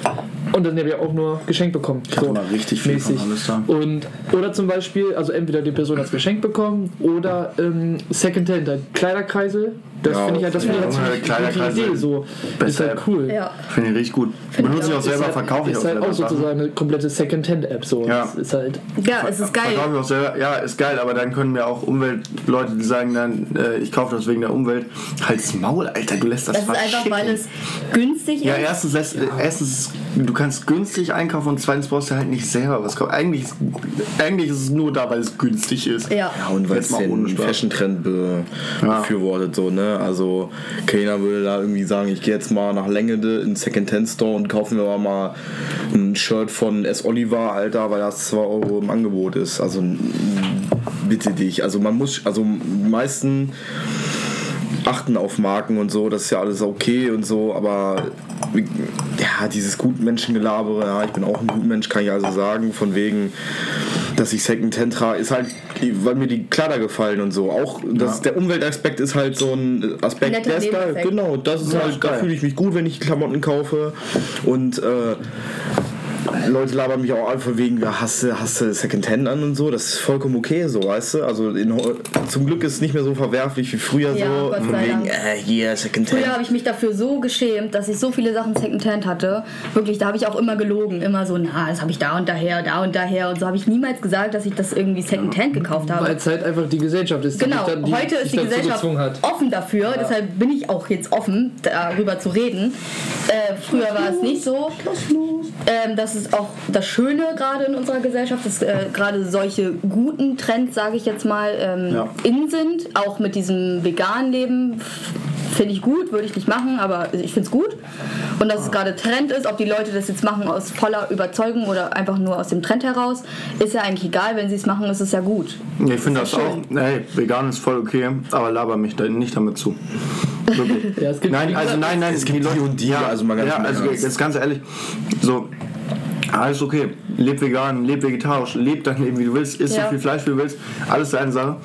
und dann habe ich auch nur geschenkt bekommen. Ich hatte mal richtig viel von Hollister. Und, oder zum Beispiel, also entweder die Person hat es geschenkt bekommen oder ähm, Secondhand, halt Kleiderkreisel. Das Ja, finde ich halt, das finde ich halt ja, Kleiderkreisel. Idee. So. Ist Beste halt cool. Ja. Finde ich richtig gut. Benutze ich auch selber, ist halt, verkaufe ich ist auch halt selber. auch sozusagen eine komplette Secondhand-App. So. Ja. Das ist halt Ja, es ist geil. Verkaufe ich auch selber. Ja, ist geil, aber dann können mir auch Umweltleute, die sagen dann, äh, ich kaufe das wegen der Umwelt, halt's Maul, Alter, du lässt das Das ist einfach, verschicken. weil es günstig Ja, ist. erstens, lässt, erstens, du kannst günstig einkaufen und zweitens brauchst du halt nicht selber was kaufen. Eigentlich, eigentlich ist es nur da, weil es günstig ist. Ja. Ja, und weil es Jetzt mal ohne den. Fashion-Trend be Ja. befürwortet, so, ne? Also, keiner würde da irgendwie sagen, ich gehe jetzt mal nach Längede in den Second-Hand-Store und kaufe mir mal ein Shirt von S. Oliver, Alter, weil das 2 Euro im Angebot ist. Also, bitte dich. Also, man muss, also, die meisten achten auf Marken und so, das ist ja alles okay und so, aber ja, dieses Gutmenschengelabere, ja, ich bin auch ein Gutmensch, kann ich also sagen, von wegen, dass ich Secondhand trage, ist halt, weil mir die Kleider gefallen und so. Auch das, der Umweltaspekt ist halt so ein Aspekt, der ist geil. Genau, das ist Ja, halt, da fühle ich mich gut, wenn ich Klamotten kaufe und äh, Leute labern mich auch an von wegen, ja, hast du, hast du Secondhand an und so, das ist vollkommen okay so, weißt du? Also in, zum Glück ist es nicht mehr so verwerflich wie früher Ja, so, Gott von sei wegen, Dank. äh, hier, Secondhand. Früher habe ich mich dafür so geschämt, dass ich so viele Sachen Secondhand hatte. Wirklich, da habe ich auch immer gelogen. Immer so, na, das habe ich da und daher, da und daher. Und so habe ich niemals gesagt, dass ich das irgendwie Secondhand gekauft habe. Weil es halt einfach die Gesellschaft ist. Genau, dann- die heute ist die Gesellschaft gezwungen hat. offen dafür, deshalb bin ich auch jetzt offen, darüber zu reden. Äh, früher war es nicht so. Ähm, das ist auch das Schöne gerade in unserer Gesellschaft, dass äh, gerade solche guten Trends, sage ich jetzt mal, ähm, Ja. in sind. Auch mit diesem veganen Leben finde ich gut, würde ich nicht machen, aber ich finde es gut. Und dass es gerade Trend ist, ob die Leute das jetzt machen aus voller Überzeugung oder einfach nur aus dem Trend heraus, ist ja eigentlich egal. Wenn sie es machen, ist es ja gut. Ja, ich finde das ja auch, hey, vegan ist voll okay, aber laber mich da nicht damit zu. Wirklich. Ja, es gibt- nein, also nein, nein, es gibt die und die, ja, also mal ganz ja, also jetzt ganz ehrlich, so, alles okay, leb vegan, leb vegetarisch, leb dein Leben wie du willst, isst Ja. so viel Fleisch wie du willst, alles deine Sache,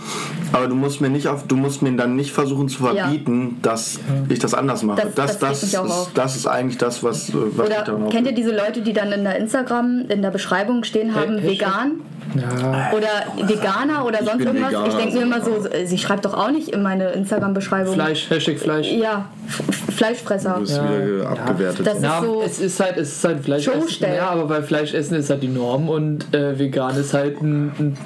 aber du musst mir nicht auf, du musst mir dann nicht versuchen zu Ja. verbieten, dass ich das anders mache. Das- Das, das das, ist, das ist eigentlich das, was, was Oder daran kennt ihr diese Leute, die dann in der Instagram in der Beschreibung stehen haben, Hashtag? vegan? Ja. Oder Veganer oder sonst irgendwas. Veganer, ich denke mir immer so, sie schreibt doch auch nicht in meine Instagram-Beschreibung. Fleisch, Hashtag Fleisch. Ja, Fleischfresser. Du bist Ja. wieder abgewertet. Das ist Ja, so- es ist halt, es ist halt Fleisch. Showstell. Ja, aber bei Fleisch essen ist halt die Norm und äh, vegan ist halt ein, ein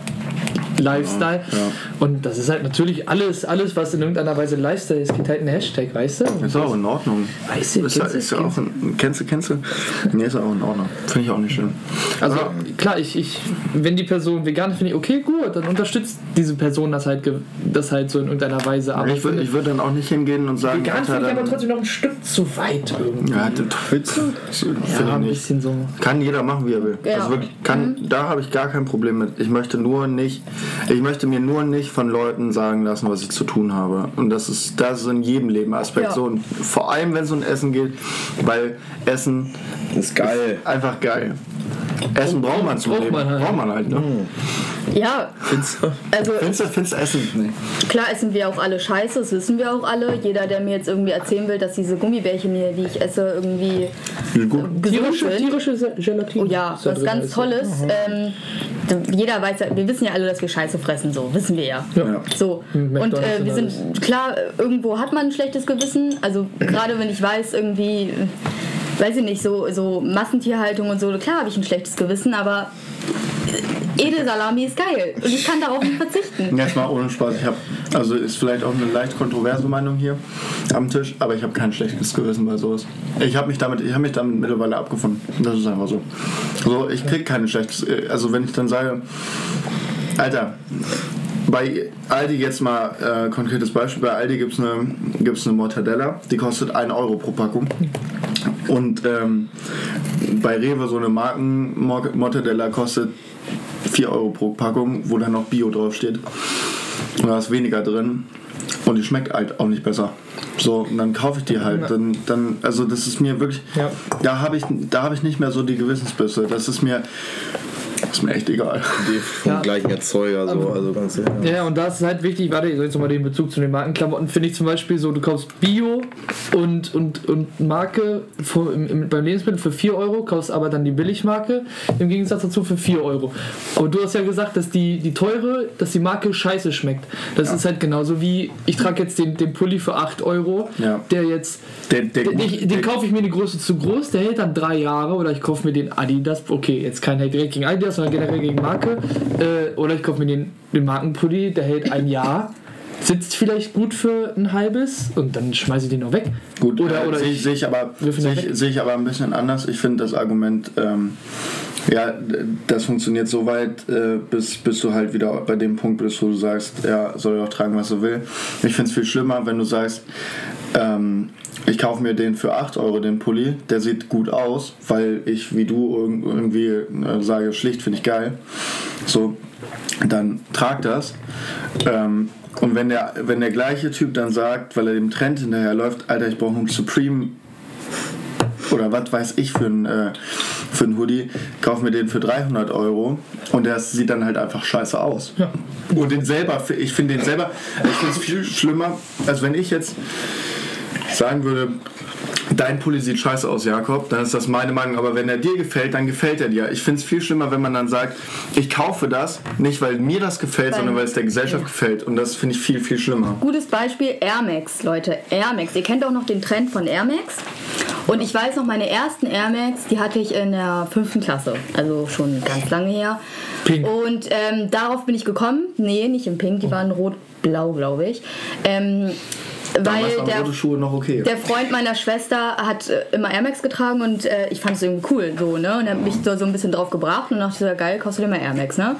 Lifestyle. Ja. Und das ist halt natürlich alles, alles, was in irgendeiner Weise Lifestyle ist, geht halt ein Hashtag, weißt du? Ist auch in Ordnung. Weißt du, ist, ja- kennst du- ist ja auch in, kennst du, kennst du? Nee, ist auch in Ordnung. Finde ich auch nicht schön. Also klar, ich, ich, wenn die Person vegan ist, finde ich, okay, gut, dann unterstützt diese Person das halt, das halt so in irgendeiner Weise. Aber ich würde ich würd dann auch nicht hingehen und sagen, vegan finde ich aber trotzdem noch ein Stück zu weit irgendwie. Ja? Finde Ja, ein bisschen so. Kann jeder machen, wie er will. Ja. Also wirklich, kann, Da habe ich gar kein Problem mit. Ich möchte nur nicht, ich möchte mir nur nicht von Leuten sagen lassen, was ich zu tun habe. Und das ist, das ist in jedem Leben Aspekt Ja. so. Und vor allem, wenn es um Essen geht, weil Essen ist geil. einfach geil. Essen braucht man zum Braucht Leben. man halt. Braucht man halt, ne? Ja, Findest du? also Findest du, findest du Essen? Nee. klar essen wir auch alle Scheiße, das wissen wir auch alle. Jeder, der mir jetzt irgendwie erzählen will, dass diese Gummibärchen hier, die ich esse, irgendwie gesund Tierische, sind. tierische Gelatine. Oh ja, was ganz ist. Tolles. Ähm, jeder weiß ja, wir wissen ja alle, dass wir Scheiße fressen, so, wissen wir ja. Ja. So, und McDonald's äh, wir und sind, klar, irgendwo hat man ein schlechtes Gewissen. Also, gerade wenn ich weiß, irgendwie, weiß ich nicht, so, so Massentierhaltung und so, klar habe ich ein schlechtes Gewissen, aber Edelsalami ist geil und ich kann darauf nicht verzichten. Jetzt mal ohne Spaß. Ich habe, also ist vielleicht auch eine leicht kontroverse Meinung hier am Tisch, aber ich habe kein schlechtes Gewissen bei sowas. Ich habe mich damit, ich habe mich damit mittlerweile abgefunden. Das ist einfach so. So, ich krieg kein schlechtes, also wenn ich dann sage, Alter, bei Aldi jetzt mal äh, konkretes Beispiel, bei Aldi gibt es eine, gibt's eine Mortadella, die kostet 1 Euro pro Packung. Und ähm, bei Rewe so eine Marken-Mortadella kostet 4 Euro pro Packung, wo dann noch Bio draufsteht. Und da ist weniger drin. Und die schmeckt halt auch nicht besser. So, und dann kaufe ich die halt. Dann, dann, also das ist mir wirklich. Ja. Da habe ich, da hab ich nicht mehr so die Gewissensbisse. Das ist mir. Das ist mir echt egal. Die vom Ja. gleichen Erzeuger, so, also ganz Ja, ja, und das ist halt wichtig, warte, ich soll jetzt nochmal den Bezug zu den Markenklamotten, finde ich zum Beispiel so, du kaufst Bio und, und, und Marke vor, im, im, beim Lebensmittel für 4 Euro, kaufst aber dann die Billigmarke im Gegensatz dazu für 4 Euro. Aber du hast ja gesagt, dass die, die teure, dass die Marke scheiße schmeckt. Das ist halt genauso wie, ich trage jetzt den, den Pulli für 8 Euro, Ja. der jetzt Der, der, den, den, den kaufe ich mir eine Größe zu groß, der hält dann drei Jahre oder ich kaufe mir den Adidas, okay, jetzt kein Hate direkt gegen Adidas, sondern generell gegen Marke. Äh, oder ich kaufe mir den, den Markenpulli, der hält ein Jahr, sitzt vielleicht gut für ein halbes und dann schmeiße ich den noch weg. Gut, Oder- oder sehe ich- ich, aber, da ich, sehe ich aber ein bisschen anders. Ich finde das Argument, ähm, ja, das funktioniert so weit, äh, bis, bis du halt wieder bei dem Punkt bist, wo du sagst, ja, soll er auch tragen, was er will. Ich finde es viel schlimmer, wenn du sagst, ähm, ich kaufe mir den für 8 Euro, den Pulli, der sieht gut aus, weil ich, wie du, irg- irgendwie äh, sage, schlicht finde ich geil. So, dann trag das. Ähm, und wenn der, wenn der gleiche Typ dann sagt, weil er dem Trend hinterherläuft, Alter, ich brauche einen Supreme oder was weiß ich für einen, äh, für einen Hoodie, kauf mir den für 300 Euro und der sieht dann halt einfach scheiße aus. Und den selber, ich finde den selber, ich finde es viel schlimmer, als wenn ich jetzt sagen würde, dein Pulli sieht scheiße aus, Jakob, dann ist das meine Meinung. Aber wenn er dir gefällt, dann gefällt er dir. Ich finde es viel schlimmer, wenn man dann sagt, ich kaufe das, nicht weil mir das gefällt, Weil- sondern weil es der Gesellschaft gefällt. Und das finde ich viel, viel schlimmer. Gutes Beispiel Air Max, Leute. Air Max. Ihr kennt auch noch den Trend von Air Max. Und ich weiß noch, meine ersten Air Max, die hatte ich in der fünften Klasse. Also schon ganz lange her. Pink. Und ähm, darauf bin ich gekommen. Nee, nicht in Pink, die waren rot-blau, glaube ich. Ähm, weil der, okay. der Freund meiner Schwester hat äh, immer Air Max getragen und äh, ich fand es irgendwie cool so, ne? Und er hat mich so, so ein bisschen drauf gebracht und dachte, so, geil, kaufst du dir mal Air Max, ne?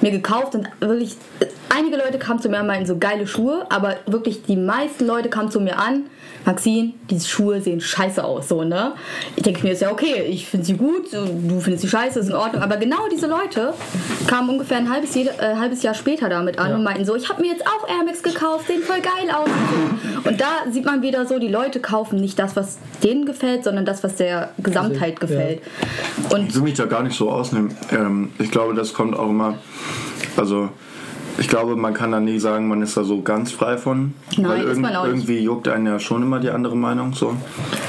Mir gekauft und wirklich, äh, einige Leute kamen zu mir und meinten so geile Schuhe, aber wirklich die meisten Leute kamen zu mir an, Maxine, diese Schuhe sehen scheiße aus, so, ne? Ich denke mir, ist ja okay, ich finde sie gut, du findest sie scheiße, ist in Ordnung, aber genau diese Leute kamen ungefähr ein halbes, äh, halbes Jahr später damit an Ja. und meinten so, ich habe mir jetzt auch Air Max gekauft, sehen voll geil aus. Und da sieht man wieder so, die Leute kaufen nicht das, was denen gefällt, sondern das, was der Gesamtheit gefällt. Und Ich will mich da gar nicht so ausnehmen. Ähm, ich glaube, das kommt auch immer. Also, ich glaube, man kann da nie sagen, man ist da so ganz frei von. Nein, weil nicht. irgendwie juckt einen ja schon immer die andere Meinung. So.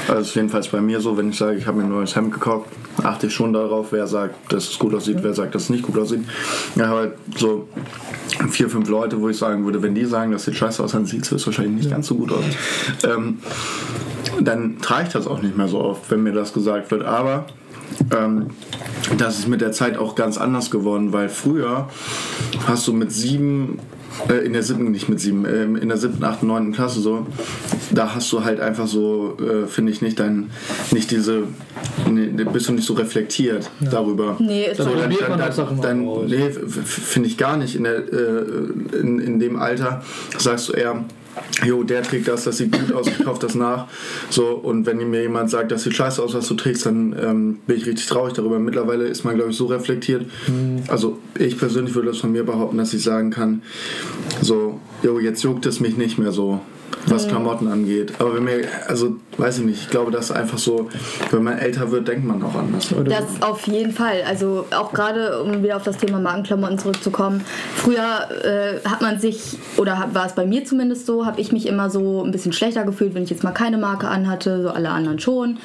Also jedenfalls bei mir so, wenn ich sage, ich habe mir ein neues Hemd gekauft, achte ich schon darauf, wer sagt, dass es gut aussieht, wer sagt, dass es nicht gut aussieht. Ja, halt so vier, fünf Leute, wo ich sagen würde, wenn die sagen, das sieht scheiße aus, dann sieht es wahrscheinlich nicht ganz so gut aus. Ähm, dann trage ich das auch nicht mehr so oft, wenn mir das gesagt wird. Aber ähm, das ist mit der Zeit auch ganz anders geworden, weil früher hast du mit sieben, äh, in der siebten, nicht mit sieben, äh, in der siebten, achten, neunten Klasse so, da hast du halt einfach so, äh, finde ich, nicht dein, nicht diese, ne, bist du nicht so reflektiert darüber. Nee, ist so. Sachen mal dann, aus. nee, finde ich gar nicht. In, der, äh, in, in dem Alter sagst du eher, jo, der trägt das, das sieht gut aus, ich kauf das nach. So, und wenn mir jemand sagt, das sieht scheiße aus, was du trägst, dann ähm, bin ich richtig traurig darüber. Mittlerweile ist man, glaube ich, so reflektiert. Mhm. Also ich persönlich würde das von mir behaupten, dass ich sagen kann, so, jo, jetzt juckt es mich nicht mehr so. Was Klamotten angeht. Aber wenn mir, also weiß ich nicht, ich glaube, das ist einfach so, wenn man älter wird, denkt man auch anders. Oder Das auf jeden Fall. Also auch gerade, um wieder auf das Thema Markenklamotten zurückzukommen. Früher äh, hat man sich, oder hat, war es bei mir zumindest so, habe ich mich immer so ein bisschen schlechter gefühlt, wenn ich jetzt mal keine Marke anhatte, so alle anderen schon.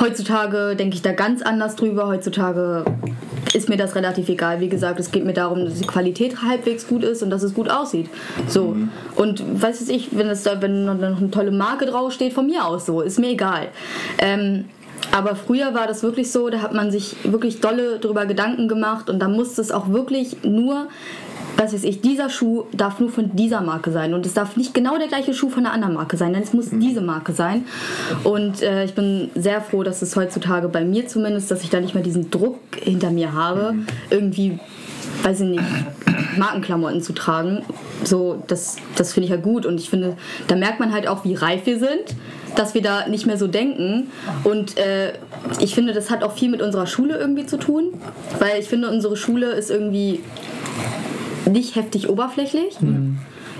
Heutzutage denke ich da ganz anders drüber. Heutzutage ist mir das relativ egal. Wie gesagt, es geht mir darum, dass die Qualität halbwegs gut ist und dass es gut aussieht. So. Und weiß ich, wenn, es da, wenn noch eine tolle Marke draufsteht, von mir aus so, ist mir egal. Ähm, aber früher war das wirklich so, da hat man sich wirklich dolle drüber Gedanken gemacht und da musste es auch wirklich nur, was weiß ich, dieser Schuh darf nur von dieser Marke sein und es darf nicht genau der gleiche Schuh von einer anderen Marke sein, denn es muss diese Marke sein. Und äh, ich bin sehr froh, dass es heutzutage bei mir zumindest, dass ich da nicht mehr diesen Druck hinter mir habe, irgendwie, weiß ich nicht, Markenklamotten zu tragen. So, das, das finde ich ja gut und ich finde, da merkt man halt auch, wie reif wir sind, dass wir da nicht mehr so denken. Und äh, ich finde, das hat auch viel mit unserer Schule irgendwie zu tun, weil ich finde, unsere Schule ist irgendwie nicht heftig oberflächlich.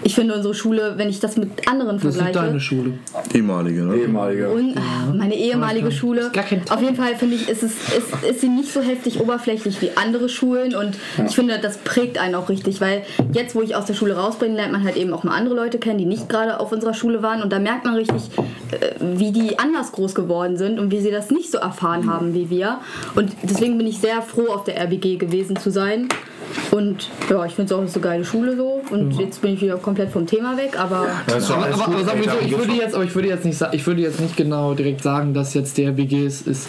Ich finde unsere Schule, wenn ich das mit anderen das ist halt vergleiche, deine Schule. Ehemalige, ne? Ehemalige. und ah, meine ehemalige Schule. Gar kein Auf jeden Fall finde ich, ist, es, ist, ist sie nicht so heftig oberflächlich wie andere Schulen und ich finde, das prägt einen auch richtig, weil jetzt, wo ich aus der Schule raus bin, lernt man halt eben auch mal andere Leute kennen, die nicht gerade auf unserer Schule waren und da merkt man richtig, äh, wie die anders groß geworden sind und wie sie das nicht so erfahren haben wie wir. Und deswegen bin ich sehr froh, auf der RBG gewesen zu sein. Und ja, ich finde es auch eine so geile Schule so. Und jetzt bin ich wieder komplett vom Thema weg, aber. So, ich würde jetzt, aber ich würde jetzt nicht, ich würde jetzt nicht genau direkt sagen, dass jetzt der RBG ist, ist,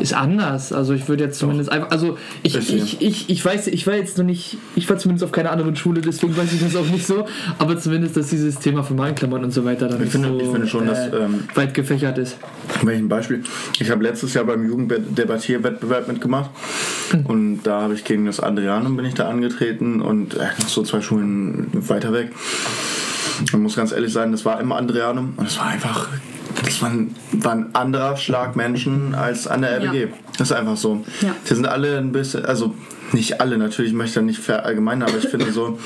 ist anders. Also ich würde jetzt zumindest einfach, also ich, ich, ich, ich weiß, ich war jetzt noch nicht, ich war zumindest auf keiner anderen Schule, deswegen weiß ich das auch nicht so. Aber zumindest, dass dieses Thema von Markenklamotten und so weiter dann Ich finde- so, ich finde schon, dass, ähm, weit gefächert ist. Welchen Beispiel? Ich habe letztes Jahr beim Jugenddebattierwettbewerb mitgemacht und da habe ich gegen das Adrianum bin ich da angetreten und äh, noch so zwei Schulen weiter weg. Man muss ganz ehrlich sagen, das war im Adrianum und es war einfach, das war ein, war ein anderer Schlag Menschen als an der RBG. Ja. Das ist einfach so. Ja. Die sind alle ein bisschen, also nicht alle natürlich, ich möchte da nicht verallgemeinern, aber ich finde so,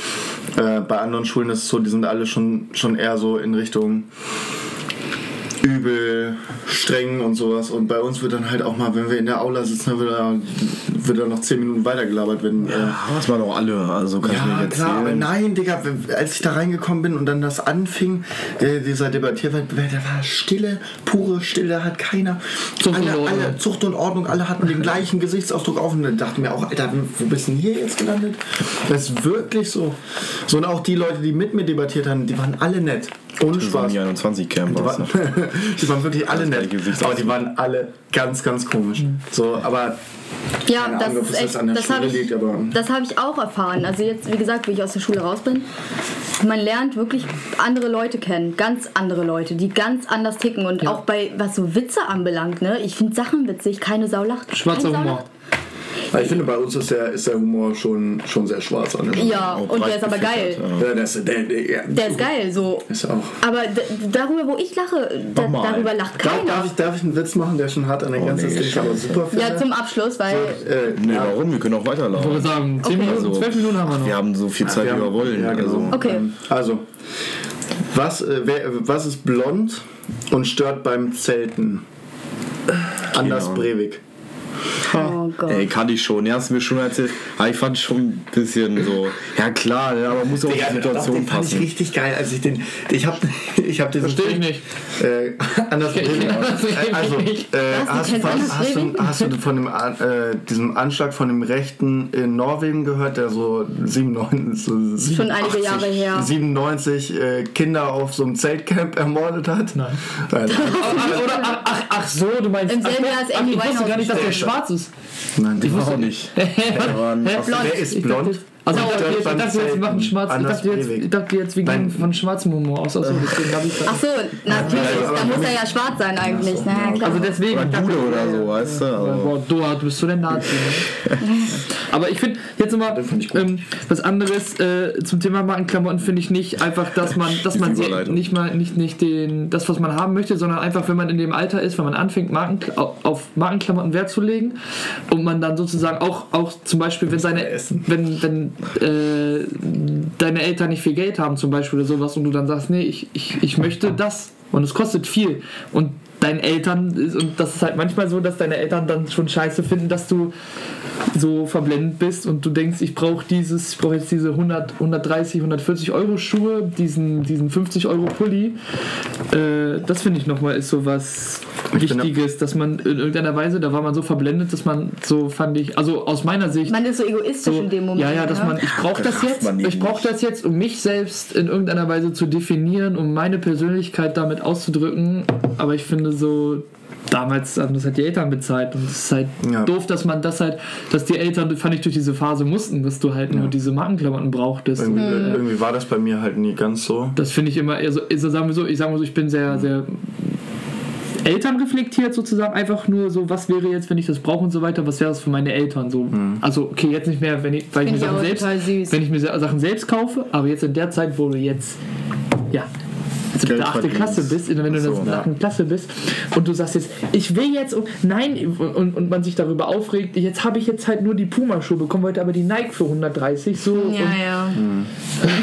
äh, bei anderen Schulen ist es so, die sind alle schon, schon eher so in Richtung übel, streng und sowas. Und bei uns wird dann halt auch mal, wenn wir in der Aula sitzen, dann wird da, wird da noch 10 Minuten weitergelabert. Wenn, äh, Das waren auch alle, also kann ich ja, nicht klar, aber nein, Digga, als ich da reingekommen bin und dann das anfing, äh, dieser Debattierwettbewerb, der war Stille, pure Stille, hat keiner. Zucht und alle, Ordnung. alle, Zucht und Ordnung, alle hatten den gleichen Gesichtsausdruck auf und dann dachte mir auch, Alter, wo bist du denn hier jetzt gelandet? Das ist wirklich so. So und auch die Leute, die mit mir debattiert haben, die waren alle nett. Ohne Das Spaß. die 21 Camp. Die waren, die waren wirklich alle Das nett, aber die waren alle ganz, ganz komisch. So, aber Ja, Keine das Ahnung, ist echt, jetzt an der das Schule habe ich, liegt, aber- das habe ich auch erfahren. Also jetzt, wie gesagt, wie ich aus der Schule raus bin, man lernt wirklich andere Leute kennen, ganz andere Leute, die ganz anders ticken und auch bei was so Witze anbelangt, ne? Ich finde Sachen witzig, keine Sau lacht. Schwarzer Humor. Ich finde, bei uns ist der, ist der Humor schon, schon sehr schwarz an. Ja, Auch und der ist aber geil. ja. Ja, das, der, der, ja. Der ist geil, so. Ist auch. Aber darüber, wo ich lache, da, darüber lacht keiner. darf, ich, darf ich einen Witz machen, der schon hart an der Grenze nee, ist, den ich aber super finde? ja, zum Abschluss, weil äh, Nee, ja, warum? Wir können auch Ich würde weiterlaufen. sagen, 10 Okay. Minuten, Also, 12 Minuten haben wir noch. Wir haben so viel Zeit, wie wir wollen. Ja, genau. also. Okay. Ähm, Also, was, äh, wer, was ist blond und stört beim Zelten? Anders. Breivik. Oh Gott. Ey, kann ich schon. Ja, hast du mir schon erzählt. Aber ich fand schon ein bisschen so. Ja, klar, ja, aber muss auch die doch, Situation den fand ich passen. richtig geil, als ich den. Ich hab, ich hab diesen. Verstehe ich nicht. Äh, anders ich Also, äh, hast, du hast, du, hast du von dem, äh, diesem Anschlag von dem Rechten in Norwegen gehört, der so 97, so 87, Schon einige Jahre her. 97 äh, Kinder auf so einem Zeltcamp ermordet hat? Nein. Nein. Ach, oder, ach, ach, so, du meinst. Im selben ach, Jahr ach, Amy Ich wusste gar nicht, dass der schwarz ist. Nein, Ich auch nicht. Wer ist blond? Dachte, also ich dachte, jetzt, ich beim dachte jetzt, wir machen schwarz. Ich dachte jetzt, ich dachte jetzt, wir gehen Nein. von schwarzem Humor aus. Also deswegen habe ich Ach so, natürlich. Da muss er ja schwarz sein eigentlich. Na ja, klar. Also deswegen. Oder dachte, Bude oder ja, so, ja, weißt du? ja. Also- Boah, du, du bist so der Nazi. Ne? Aber ich finde jetzt nochmal ähm, was anderes äh, zum Thema Markenklamotten finde ich nicht einfach, dass man, dass man nicht mal nicht nicht den das was man haben möchte, sondern einfach, wenn man in dem Alter ist, wenn man anfängt Marken, auf Markenklamotten Wert zu legen und man dann sozusagen auch auch zum Beispiel wenn seine wenn wenn äh, deine Eltern nicht viel Geld haben zum Beispiel oder sowas und du dann sagst, nee, ich, ich, ich möchte das. Und es kostet viel. Und deinen Eltern und das ist halt manchmal so, dass deine Eltern dann schon scheiße finden, dass du so verblendet bist und du denkst, ich brauche dieses, ich brauche jetzt diese 100, 130, 140 Euro Schuhe, diesen, diesen 50 Euro Pulli. Äh, das finde ich nochmal ist so was Wichtiges, dass man in irgendeiner Weise, da war man so verblendet, dass man so fand ich, also aus meiner Sicht Man ist so egoistisch so, in dem Moment. ja, ja, dass ne? man, ich brauche das jetzt, ich brauche das jetzt, um mich selbst in irgendeiner Weise zu definieren, um meine Persönlichkeit damit auszudrücken. Aber ich finde so, damals haben das halt die Eltern bezahlt und es ist halt Ja. doof, dass man das halt, dass die Eltern, fand ich, durch diese Phase mussten, dass du halt nur diese Markenklamotten brauchtest. Irgendwie, Äh, irgendwie war das bei mir halt nie ganz so. das finde ich immer, also, also sagen wir so, ich sage mal so, ich bin sehr, sehr elternreflektiert sozusagen, einfach nur so, was wäre jetzt, wenn ich das brauche und so weiter, was wäre das für meine Eltern so. Also, okay, jetzt nicht mehr, wenn ich, weil ich mir ich Sachen selbst, wenn ich mir Sachen selbst kaufe, aber jetzt in der Zeit, wo du jetzt, ja, siebte, achte. Klasse bist, wenn du in der So, siebten, ja. achten Klasse bist und du sagst jetzt, ich will jetzt, und, nein, und, und man sich darüber aufregt, jetzt habe ich jetzt halt nur die Puma-Schuhe bekommen, wollte aber die Nike für 130, so. und, Ja, ja.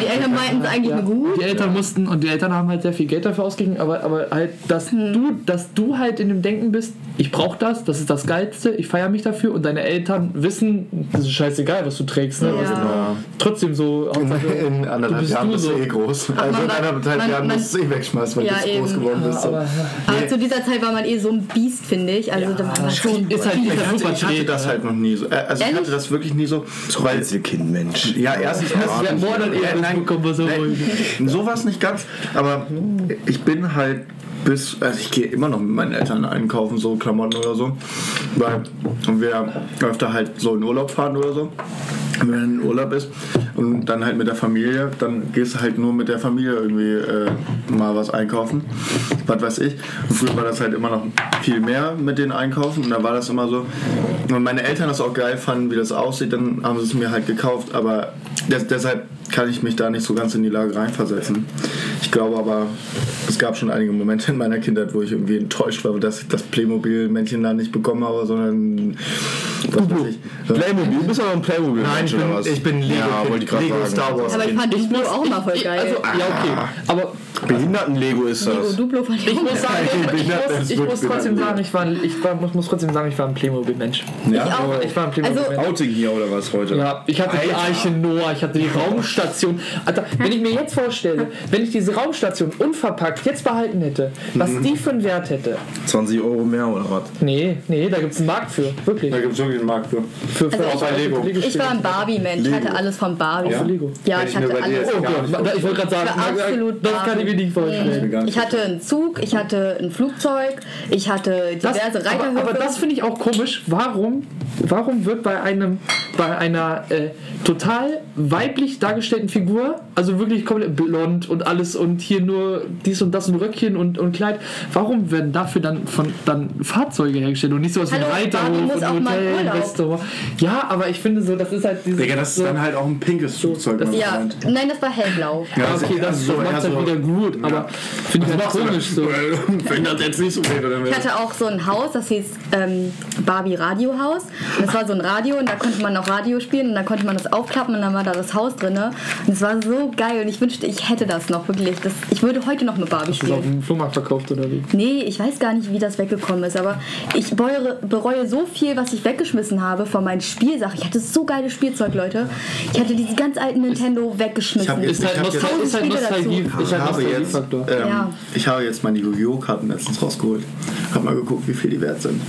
Die Eltern meinten es eigentlich ja. nur gut. Die Eltern mussten und die Eltern haben halt sehr viel Geld dafür ausgegeben, aber, aber halt, dass du, dass du halt in dem Denken bist, ich brauche das, das ist das Geilste, ich feiere mich dafür und deine Eltern wissen, das ist scheißegal, was du trägst. Ne? Ja. Also, trotzdem so In, anderthalb bist Jahren bist du so. eh groß. Also in anderthalb Jahren es eh wegschmeißen, wenn Ja, du zu groß geworden bist. so. aber, Aber zu dieser Zeit war man eh so ein Biest, finde ich. Also da war man so ein ist halt Ich hatte, ich hatte das halt noch nie so. Äh, Also ich hatte das wirklich nie so. So Weil, Einzelkind, Mensch. ja, erstens Ja, eher nein, bekommen wir so ruhig. nein, sowas nicht ganz. Aber ich bin halt bis, also ich gehe immer noch mit meinen Eltern einkaufen, so Klamotten oder so. Weil wir öfter halt so in Urlaub fahren oder so. Wenn man in Urlaub ist und dann halt mit der Familie, dann gehst du halt nur mit der Familie irgendwie äh, mal was einkaufen. Was weiß ich. Und früher war das halt immer noch viel mehr mit den Einkaufen und da war das immer so. Und meine Eltern das auch geil fanden, wie das aussieht, dann haben sie es mir halt gekauft. Aber des, deshalb kann ich mich da nicht so ganz in die Lage reinversetzen. Ich glaube aber, es gab schon einige Momente in meiner Kindheit, wo ich irgendwie enttäuscht war, dass ich das Playmobil-Männchen da nicht bekommen habe, sondern Playmobil, du bist aber ein Playmobil. Nein, ich bin, ich bin Lego, Ja, gerade Lego sagen. Star Wars. Aber ich fand Duplo auch immer voll geil. also, ja, okay. Aber Behinderten-Lego ist Lego das. Duplo fand ich ich muss sagen, ich, ich, muss, trotzdem sagen, ich war, ein- ich war, muss, muss trotzdem sagen, ich war ein Playmobil-Mensch. Ich auch. Ich war ein Playmobil-Mensch. Also, Outing hier oder was heute? Ja, ich hatte die Arche Noah, ich hatte die Raumstation. Alter, wenn ich mir jetzt vorstelle, wenn ich diese Raumstation unverpackt jetzt behalten hätte, was Mhm. die für einen Wert hätte. 20 Euro mehr oder was? Nee, nee, da gibt es einen Markt für. Wirklich. Da gibt es irgendwie einen Markt für. Für, für Also ich- Lego. ich war ein Barbie-Mensch. Ich hatte alles von Barbie. Ja? Lego. Ja, ich ich hatte alles. Oh Gott, ich wollte gerade sagen, absolut das kann ich mir nicht vorstellen. Nicht Ich hatte einen Zug, ich hatte ein Flugzeug, ich hatte diverse aber, Reiterhöfe. aber das finde ich auch komisch. Warum, warum wird bei einem bei einer äh, total weiblich dargestellten Figur, also wirklich komplett blond und alles und hier nur dies und das und Röckchen und, und Kleid, warum werden dafür dann von dann Fahrzeuge hergestellt und nicht sowas wie Reiterhof und Hotel, Restaurant? Ja, aber ich finde so, das ist halt dieses Digga, das ist so, dann halt auch ein pinkes Flugzeug. mein ja, Freund. nein, das war hellblau. ja, okay, das, so, das macht ja, halt so- wieder gut, aber finde ich halt komisch so. Wenn das jetzt nicht so geht, oder Ich hatte auch so ein Haus, das hieß ähm, Barbie Radiohaus. Und das war so ein Radio und da konnte man noch noch Radio spielen und dann konnte man das aufklappen und dann war da das Haus drin. Und es war so geil und ich wünschte, ich hätte das noch wirklich. Das, ich würde heute noch mit Barbie Ist das auf spielen. dem Flohmarkt verkauft oder wie? Nee, ich weiß gar nicht, wie das weggekommen ist, aber ich bereue, bereue so viel, was ich weggeschmissen habe von meinen Spielsachen. Ich hatte so geiles Spielzeug, Leute. Ich hatte diese ganz alten Nintendo weggeschmissen. Ich Ist halt, hab Nostal jetzt- ist halt Nostalgie. Ist Ich halt habe, jetzt, ähm, Ja. ich habe jetzt meine Yu-Gi-Oh! Karten letztens rausgeholt. Hab mal geguckt, wie viel die wert sind.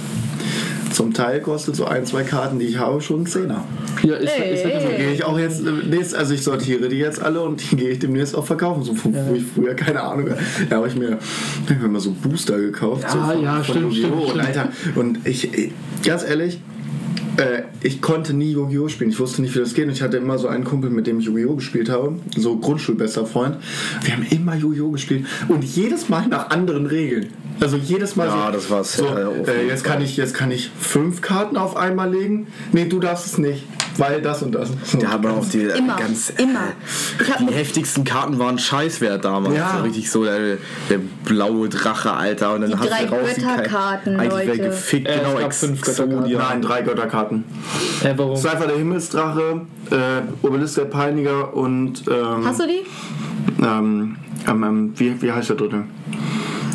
Zum Teil kostet so ein, zwei Karten, die ich habe, schon einen Zehner. Ja, ist, ist, ist, Ey. Gehe ich auch jetzt demnächst, also ich sortiere die jetzt alle und die gehe ich demnächst auch verkaufen. So, wo wo ich früher keine Ahnung Da habe ich mir, hab ich mir mal so Booster gekauft. Ja, so von, ja, von stimmt, Yu-Gi-Oh! stimmt, Und, stimmt. Alter, und ich, ganz ehrlich, äh, ich konnte nie Yu-Gi-Oh! spielen. Ich wusste nicht, wie das geht. Und ich hatte immer so einen Kumpel, mit dem ich Yu-Gi-Oh! gespielt habe. So Grundschulbester Freund. Wir haben immer Yu-Gi-Oh! gespielt. Und jedes Mal nach anderen Regeln. Also jedes Mal Ja, so. das war's, So, äh, jetzt, kann ich, jetzt kann ich fünf Karten auf einmal legen. Nee, du darfst es nicht. Weil das und das. Da hat man auch die äh, Immer, ganz. immer. Ich hab Die heftigsten Karten waren scheißwert damals. Ja. So richtig so der, der blaue Drache, Alter. Und dann Die hast drei du raus Götterkarten, Eigentlich Leute. wäre gefickt, Äh, es genau. gab fünf. Götterkarten. Nein, drei Götterkarten. Äh, warum? Cypher der Himmelsdrache, äh, Obelisk der Peiniger und. Ähm, Hast du die? ähm, ähm, wie, wie heißt der dritte?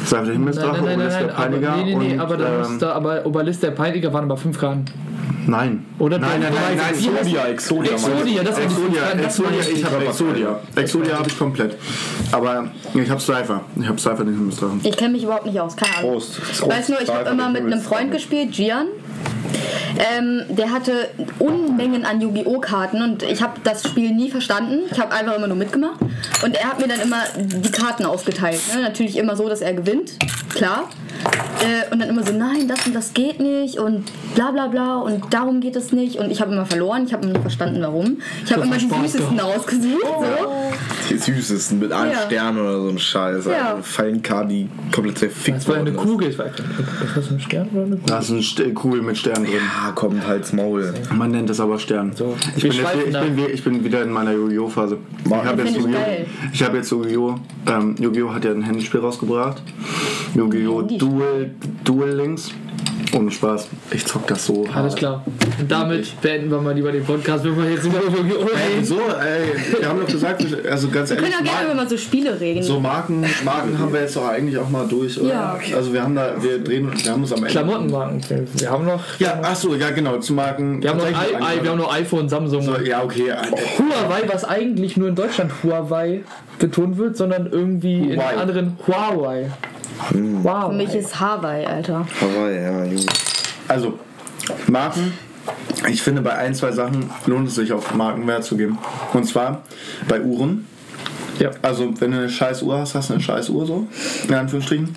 Cypher der Nein, Himmelsdrache, nein, nein, nein, Obelisk nein, der aber, Peiniger nee, nee, nee, und. aber da ähm, da, aber Oberlist der Peiniger waren aber fünf Karten. Nein. Oder nein, nein, nein, nein, Exodia, Exodia. Exodia, das Exodia, Exodia, ich habe Exodia. Exodia habe ich komplett. Aber ich habe Cypher. Ich habe Cypher den Himmelsdrachen. Ich kenne mich überhaupt nicht aus, keine Ahnung. Prost. Ich weiß nur, ich habe immer mit einem Freund gespielt, Gian. Ähm, der hatte Unmengen an Yu-Gi-Oh! Karten und ich habe das Spiel nie verstanden. Ich habe einfach immer nur mitgemacht. Und er hat mir dann immer die Karten ausgeteilt. Ne? Natürlich immer so, dass er gewinnt, klar. Äh, und dann immer so, nein, das und das geht nicht und bla bla bla und darum geht es nicht. Und ich habe immer verloren, ich habe immer nicht verstanden, warum. Ich habe Das immer die Spaß süßesten ausgesucht. So. Die süßesten mit einem Ja. Stern oder so ein Scheiß. Ja. Alter. Fallenkarte, die komplett verfickt Das war eine. Kugel. Ist das ein Stern oder eine Kugel? Da ist ein St Kugel mit Stern drin. Ah, kommt halt's Maul. Man nennt es aber Stern. So, ich, bin jetzt, ich, bin, ich bin wieder in meiner Yu-Gi-Oh! Phase. Ich habe jetzt ich Yu-Gi-Oh! Ich habe jetzt Yu-Gi-Oh! Ähm, Yu-Gi-Oh! hat ja ein Handyspiel rausgebracht. Yu-Gi-Oh! Handyspiel. Duel, Duel Links. Ohne Spaß. Ich zock das so hart. Alles klar. Und damit beenden wir mal lieber den Podcast, wenn wir jetzt über Yu-Gi-Oh! Ey, so, ey, wir haben doch gesagt, also ganz Wir können ehrlich, ja gerne Marken, so Spiele reden. so Marken, Marken haben wir jetzt doch eigentlich auch mal durch, oder? Ja. Also wir haben da, wir drehen, wir haben uns am Ende. Klamottenmarken. Wir haben noch, Ja, ach so, ja genau, zu Marken. wir haben noch, I, I, wir haben noch iPhone, Samsung. so, ja, okay. äh, Huawei, was eigentlich nur in Deutschland Huawei betont wird, sondern irgendwie in Huawei. Anderen Huawei. Für mich ist Hawaii, Alter. Hawaii, ja, Junge. Also, Marken. Ich finde, bei ein, zwei Sachen lohnt es sich, auf Markenwert zu geben. Und zwar bei Uhren. Ja. Also, wenn du eine scheiß Uhr hast, hast du eine scheiß Uhr so, in Anführungsstrichen.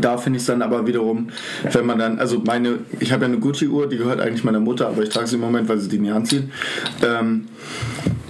Da finde ich es dann aber wiederum, wenn man dann, also meine, ich habe ja eine Gucci-Uhr, die gehört eigentlich meiner Mutter, aber ich trage sie im Moment, weil sie die nie anzieht. Ähm,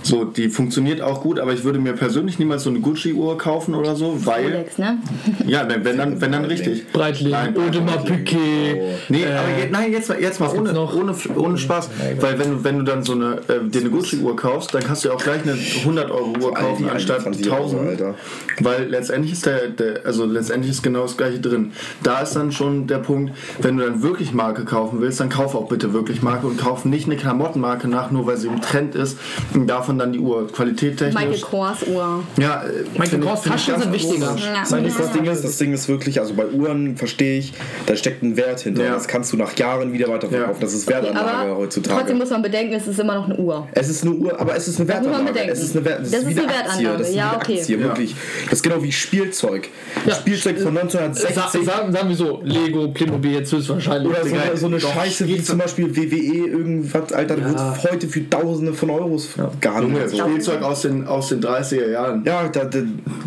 so, die funktioniert auch gut, aber ich würde mir persönlich niemals so eine Gucci-Uhr kaufen oder so, weil, Rolex, ne? ja, wenn wenn dann, wenn dann richtig. Breitling, Nein, Audemars. Piguet. Nee, Äh, aber je, nein, jetzt mal, jetzt mal ohne, noch? ohne, ohne Spaß. Weil wenn du, wenn du dann so eine, äh, dir eine Gucci-Uhr kaufst, dann kannst du ja auch gleich eine 100-Euro-Uhr kaufen anstatt 21 Euro, 1000. Alter. Weil letztendlich ist der, der, also letztendlich ist genau das gleiche drin. Da ist dann schon der Punkt, wenn du dann wirklich Marke kaufen willst, dann kauf auch bitte wirklich Marke und kauf nicht eine Klamottenmarke nach, nur weil sie im Trend ist und davon dann die Uhr. Qualität Michael technisch. Kors Uhr. Ja, äh, Michael Kors Taschen sind wichtiger. Ja. Nein, das Ding ist, das Ding ist wirklich, also bei Uhren verstehe ich, da steckt ein Wert hinter. Ja. Das kannst du nach Jahren wieder weiterverkaufen. Ja. Das ist Wertanlage Aber heutzutage. trotzdem muss man bedenken, es ist immer noch eine Uhr. Es ist eine Uhr, aber es ist eine Das muss man Wertanlage. Es ist eine, Wert, das Das ist ist wie eine. Wertanlage. Das ist Ja, eine okay. Aktie, Ja. wirklich. Das ist genau wie Spielzeug. Ja. Spielzeug von Sa 1960. sagen, sagen wir so, Lego, Playmobil jetzt höchstwahrscheinlich. Oder so so eine Scheiße wie zum Beispiel WWE, irgendwas, Alter, da Ja. wird heute für Tausende von Euros gehandelt. Junge. Spielzeug aus den, aus den 30er Jahren. Ja, da, da,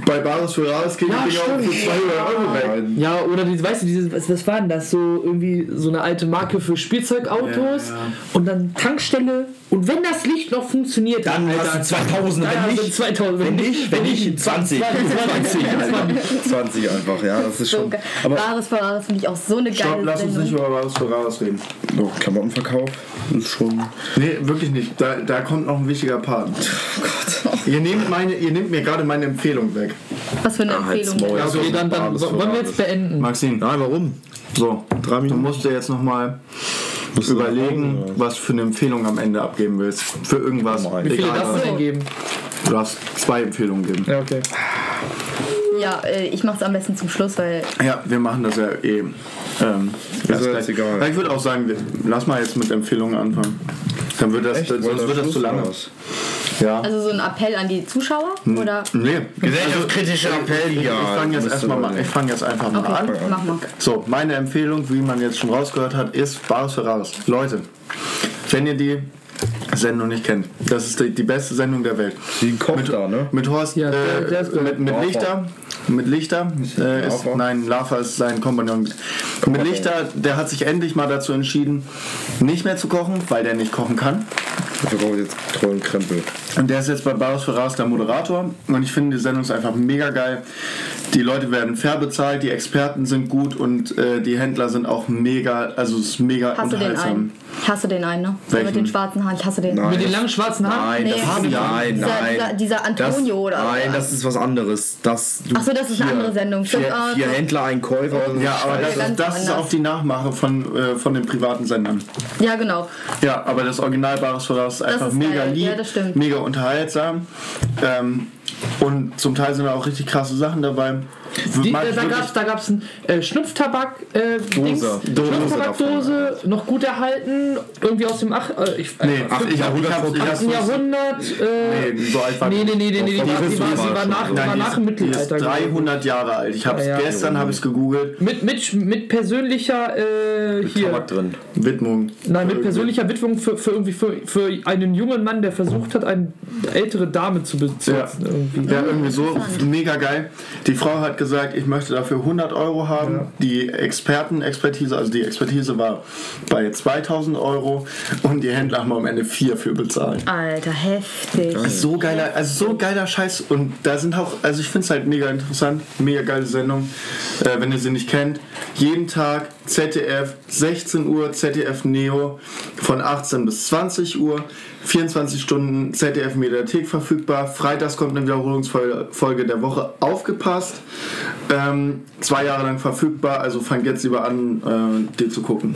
Bei Baris für Rares ging Ja, die auch für stimmt. 200 Euro weg. Ja, oder die, weißt du, dieses, was, was war denn das? So irgendwie so eine alte Marke für Spielzeugautos Ja, ja. und dann Tankstelle. Und wenn das Licht noch funktioniert, dann hast du 2000, Ja, wenn nicht, 2000, wenn nicht, wenn nicht 20. 20, 20. 20 einfach, ja, das ist So schon. Aber Wahres Ferraris finde ich auch so eine Stopp, geile lass uns nicht über Baris für Rares reden. oh, Klamottenverkauf ist schon. Nee, wirklich nicht. Da, da kommt noch ein wichtiger Part. Oh Gott. Ihr nehmt, meine, ihr nehmt mir gerade meine Empfehlung weg. Was für eine Ah, Empfehlung. Ja, okay, dann, dann wollen wir jetzt beenden. Maxine, Nein, warum? so, Drei du Minuten. musst dir jetzt nochmal du überlegen, Hause, oder? was für eine Empfehlung am Ende abgeben willst. Für irgendwas. Wie viele darfst du denn geben? Du darfst zwei Empfehlungen geben. Ja, okay. Ja, äh, ich mache es am besten zum Schluss, weil Ja, wir machen das ja eh. Ähm, Ist erst ja gleich. egal. Ich würde auch sagen, lass mal jetzt mit Empfehlungen anfangen. Dann wird das, Echt? sonst Wollt wird das zu lange. was? Ja. also so ein Appell an die Zuschauer oder nee. Gesellschaftskritischer Appell, Ich, ich ja. fange jetzt mal, ich fang jetzt einfach mal Okay, an. mach mal. So, meine Empfehlung, wie man jetzt schon rausgehört hat, ist Bares für Rares. Leute, wenn ihr die Sendung nicht kennt, das ist die, die beste Sendung der Welt. Ein Koch Mit, da, ne? mit Horst, Ja, äh, ist mit, mit. Lichter, mit Lichter, äh, ist, Lava? nein, Lava ist sein Kompagnon. Mit Lichter, der hat sich endlich mal dazu entschieden, nicht mehr zu kochen, weil der nicht kochen kann. Dafür brauche ich jetzt tollen Krempel. Und der ist jetzt bei Bares für Rares der Moderator. Und ich finde, die Sendung ist einfach mega geil. Die Leute werden fair bezahlt, die Experten sind gut und äh, die Händler sind auch mega, also es ist mega Hast du den unterhaltsam. einen? Ich hasse den einen, ne? Welchen? Mit den schwarzen Haaren, ich hasse den. Nein. Mit den langen schwarzen Haaren? Nein, Nee, das ist, haben wir nein, nicht. nein. Dieser- dieser Antonio das, oder Nein, das ist was anderes. Das, du, Ach so, das ist eine andere Sendung. Vier, ah, vier. Händler, ein Käufer. Ja, aber das, ist, das ist auch die Nachmache von, äh, von den privaten Sendern. Ja, genau. Ja, aber das Original Bares ist einfach ist mega geil. lieb, Ja, das stimmt. mega unterhaltsam. Ähm, und zum Teil sind da auch richtig krasse Sachen dabei. Die, äh, da gab's da gab's ein äh, Schnupftabak äh, Dings. Dose Schnupftabakdose, noch gut erhalten, irgendwie aus dem ach, äh, ich, Nee, ich, ich, ich, Jahrhundert hab's- ich, 18. hab's- Jahrhundert. Äh, Nee, so alt war nee, nee, nee, nee, nee, die, Die war, die, ist war, die war nach, war Nein, die nach ist, dem die ist Mittelalter. glaube ich. 300 Jahre alt. Ich hab's Ja, ja. gestern habe ich gegoogelt. Mit, mit, mit persönlicher äh, hier. Tabak drin. Widmung. Nein, mit persönlicher Widmung für, für irgendwie für, für einen jungen Mann, der versucht hat, eine ältere Dame zu besitzen. Ja. Irgendwie. Ja, irgendwie so. Mega geil. Die Frau hat gesagt, ich möchte dafür 100 Euro haben. Die Experten, Expertise, also die Expertise war bei 2000 Euro und die Händler haben am Ende 4 für bezahlt. Alter, heftig. So geiler, also so geiler Scheiß und da sind auch, also ich finde es halt mega interessant, mega geile Sendung, äh, wenn ihr sie nicht kennt. Jeden Tag ZDF, 16 Uhr ZDF Neo von 18 bis 20 Uhr, 24 Stunden ZDF Mediathek verfügbar. Freitags kommt eine Wiederholungsfolge der Woche aufgepasst. Ähm, zwei Jahre lang verfügbar, also fangt jetzt lieber an, äh, die zu gucken.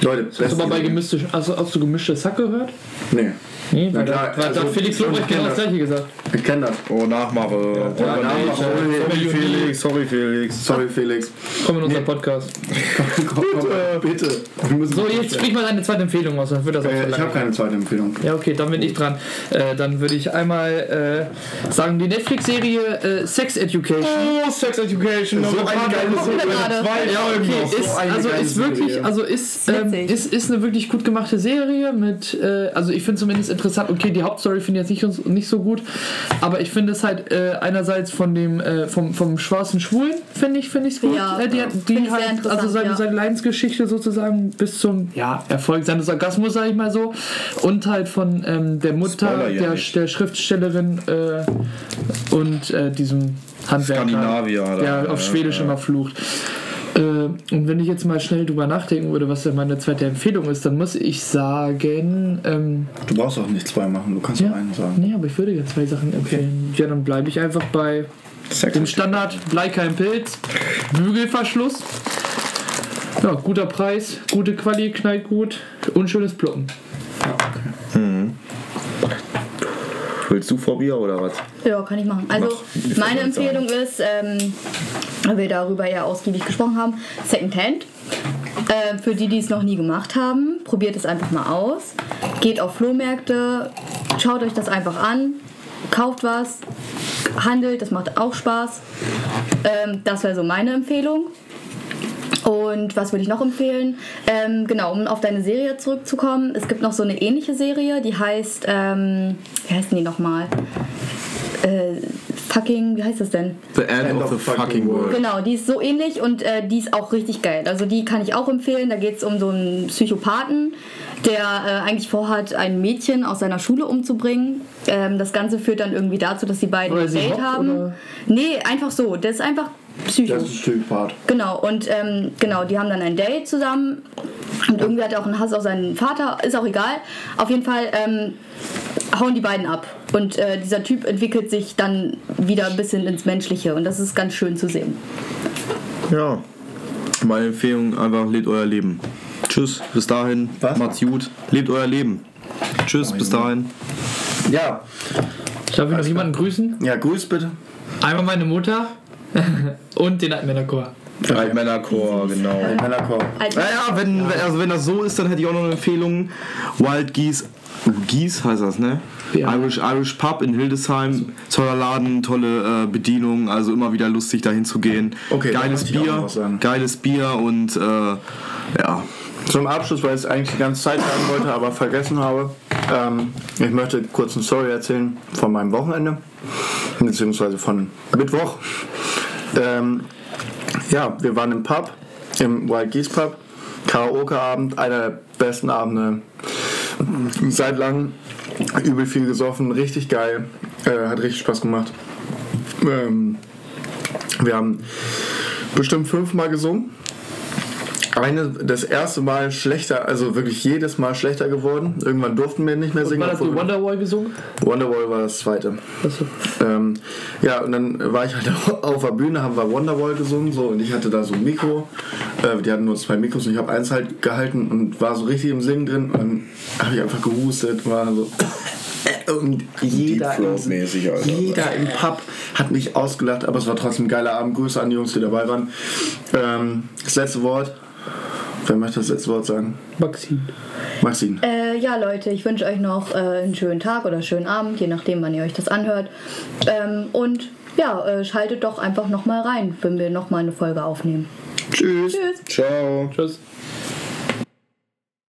Leute, Hast du mal bei gemischte, also, hast du gemischtes Hack gehört? Nee, Nee, Na klar, da, weil da also, Felix ich Lobrecht genau das gleiche gesagt. ich kenne das. Oh, Nachmache. Oh, Ja, nee, Nachmache. sorry, Felix. Sorry, Felix. Sorry, Felix. Komm in unseren Podcast. Bitte. Bitte. So, jetzt sprich mal deine zweite Empfehlung aus, dann wird das auch äh, so ich habe keine zweite Empfehlung. Ja, okay, dann bin ich dran. Äh, dann würde ich einmal äh, sagen, die Netflix-Serie äh, Sex Education. Oh, Sex Education. So eine geile Serie. Zwei Ja, okay, ist, eine also ist wirklich, Serie. also ist, ähm, ist, ist eine wirklich gut gemachte Serie mit, äh, also ich finde zumindest interessant, okay, die Hauptstory finde ich jetzt nicht, nicht so gut, aber ich finde es halt äh, einerseits von dem, äh, vom, vom schwarzen Schwulen, finde ich, finde ich es gut. Ja, äh, die, ja. die sehr halt, also seine, ja. seine Leidensgeschichte sozusagen bis zum, ja, Erfolg seines Orgasmus, sag ich mal so, und halt von ähm, der Mutter, ja der, der Schriftstellerin äh, und äh, diesem Handwerker, Skandinavier, da. der auf Ja, Schwedisch ja. immer flucht. Äh, und wenn ich jetzt mal schnell drüber nachdenken würde, was denn meine zweite Empfehlung ist, dann muss ich sagen, ähm, Du brauchst auch nicht zwei machen, du kannst ja, nur einen sagen. nee, aber ich würde ja zwei Sachen empfehlen. Ja, dann bleibe ich einfach bei Sex dem Standard Blei kein Pilz, Bügelverschluss. Ja, guter Preis, gute Quali, knallt gut, unschönes Ploppen. Willst du vor Bier oder was? Ja, kann ich machen. Also, Mach. meine Empfehlung ist, ähm, weil wir darüber ja ausgiebig gesprochen haben, Secondhand. Äh, für die, die es noch nie gemacht haben, probiert es einfach mal aus. Geht auf Flohmärkte, schaut euch das einfach an, kauft was, handelt, das macht auch Spaß. Ähm, das wäre so meine Empfehlung. Und was würde ich noch empfehlen? Ähm, genau, um auf deine Serie zurückzukommen. Es gibt noch so eine ähnliche Serie, die heißt, ähm, wie heißt denn die nochmal? Äh, fucking, wie heißt das denn? The End, of, the fucking world. Genau, die ist so ähnlich und äh, die ist auch richtig geil. Also die kann ich auch empfehlen. Da geht es um so einen Psychopathen, der äh, eigentlich vorhat, ein Mädchen aus seiner Schule umzubringen. Ähm, das Ganze führt dann irgendwie dazu, dass die beiden ein sie Date haben. oder? Nee, einfach so. Das ist einfach Psycho. Das ist Stückpart. Genau, und ähm, genau, die haben dann ein Date zusammen. Und irgendwie hat er auch einen Hass auf seinen Vater, ist auch egal. Auf jeden Fall ähm, hauen die beiden ab. Und äh, dieser Typ entwickelt sich dann wieder ein bisschen ins Menschliche. Und das ist ganz schön zu sehen. Ja. Meine Empfehlung einfach, lebt euer Leben. Tschüss, bis dahin. Was? Macht's gut. Lebt euer Leben. Tschüss, bis dahin. Ja, Darf ich noch jemanden grüßen? ja, grüß bitte. Einmal meine Mutter und den Altmännerchor. Ein Männerchor, genau. Männerchor. Als- Naja, wenn, also wenn das so ist, dann hätte ich auch noch eine Empfehlung. Wild Geese. Geese heißt das, ne? Ja. Irish, Irish Pub in Hildesheim. Toller Laden, tolle äh, Bedienung, also immer wieder lustig dahin zu gehen. Okay, geiles Bier, geiles Bier und äh, ja. Zum Abschluss, weil ich es eigentlich die ganze Zeit sagen wollte, aber vergessen habe. Ähm, ich möchte kurz eine Story erzählen von meinem Wochenende, beziehungsweise von Mittwoch. Ähm, ja, wir waren im Pub, im Wild Geese Pub. Karaoke-Abend, einer der besten Abende seit langem. Übel viel gesoffen, richtig geil. Äh, hat richtig Spaß gemacht. Ähm, wir haben bestimmt fünfmal gesungen. Eine, das erste Mal schlechter, also wirklich jedes Mal schlechter geworden. Irgendwann durften wir nicht mehr singen. War das die Wonderwall gesungen? Wonderwall war das zweite. Achso. Ähm, ja, und dann war ich halt auf der Bühne, haben wir Wonderwall gesungen so und ich hatte da so ein Mikro. Äh, die hatten nur zwei Mikros und ich habe eins halt gehalten und war so richtig im Singen drin und dann habe ich einfach gehustet, war so. Und jeder, im, jeder im Pub hat mich ausgelacht, aber es war trotzdem ein geiler Abend. Grüße an die Jungs, die dabei waren. Ähm, das letzte Wort. Wer möchte das letzte Wort sagen? Maxi. Maxine. Äh, ja, Leute, ich wünsche euch noch äh, einen schönen Tag oder schönen Abend, je nachdem, wann ihr euch das anhört. Ähm, und ja, äh, schaltet doch einfach nochmal rein, wenn wir nochmal eine Folge aufnehmen. Tschüss. Tschüss. Ciao. Tschüss.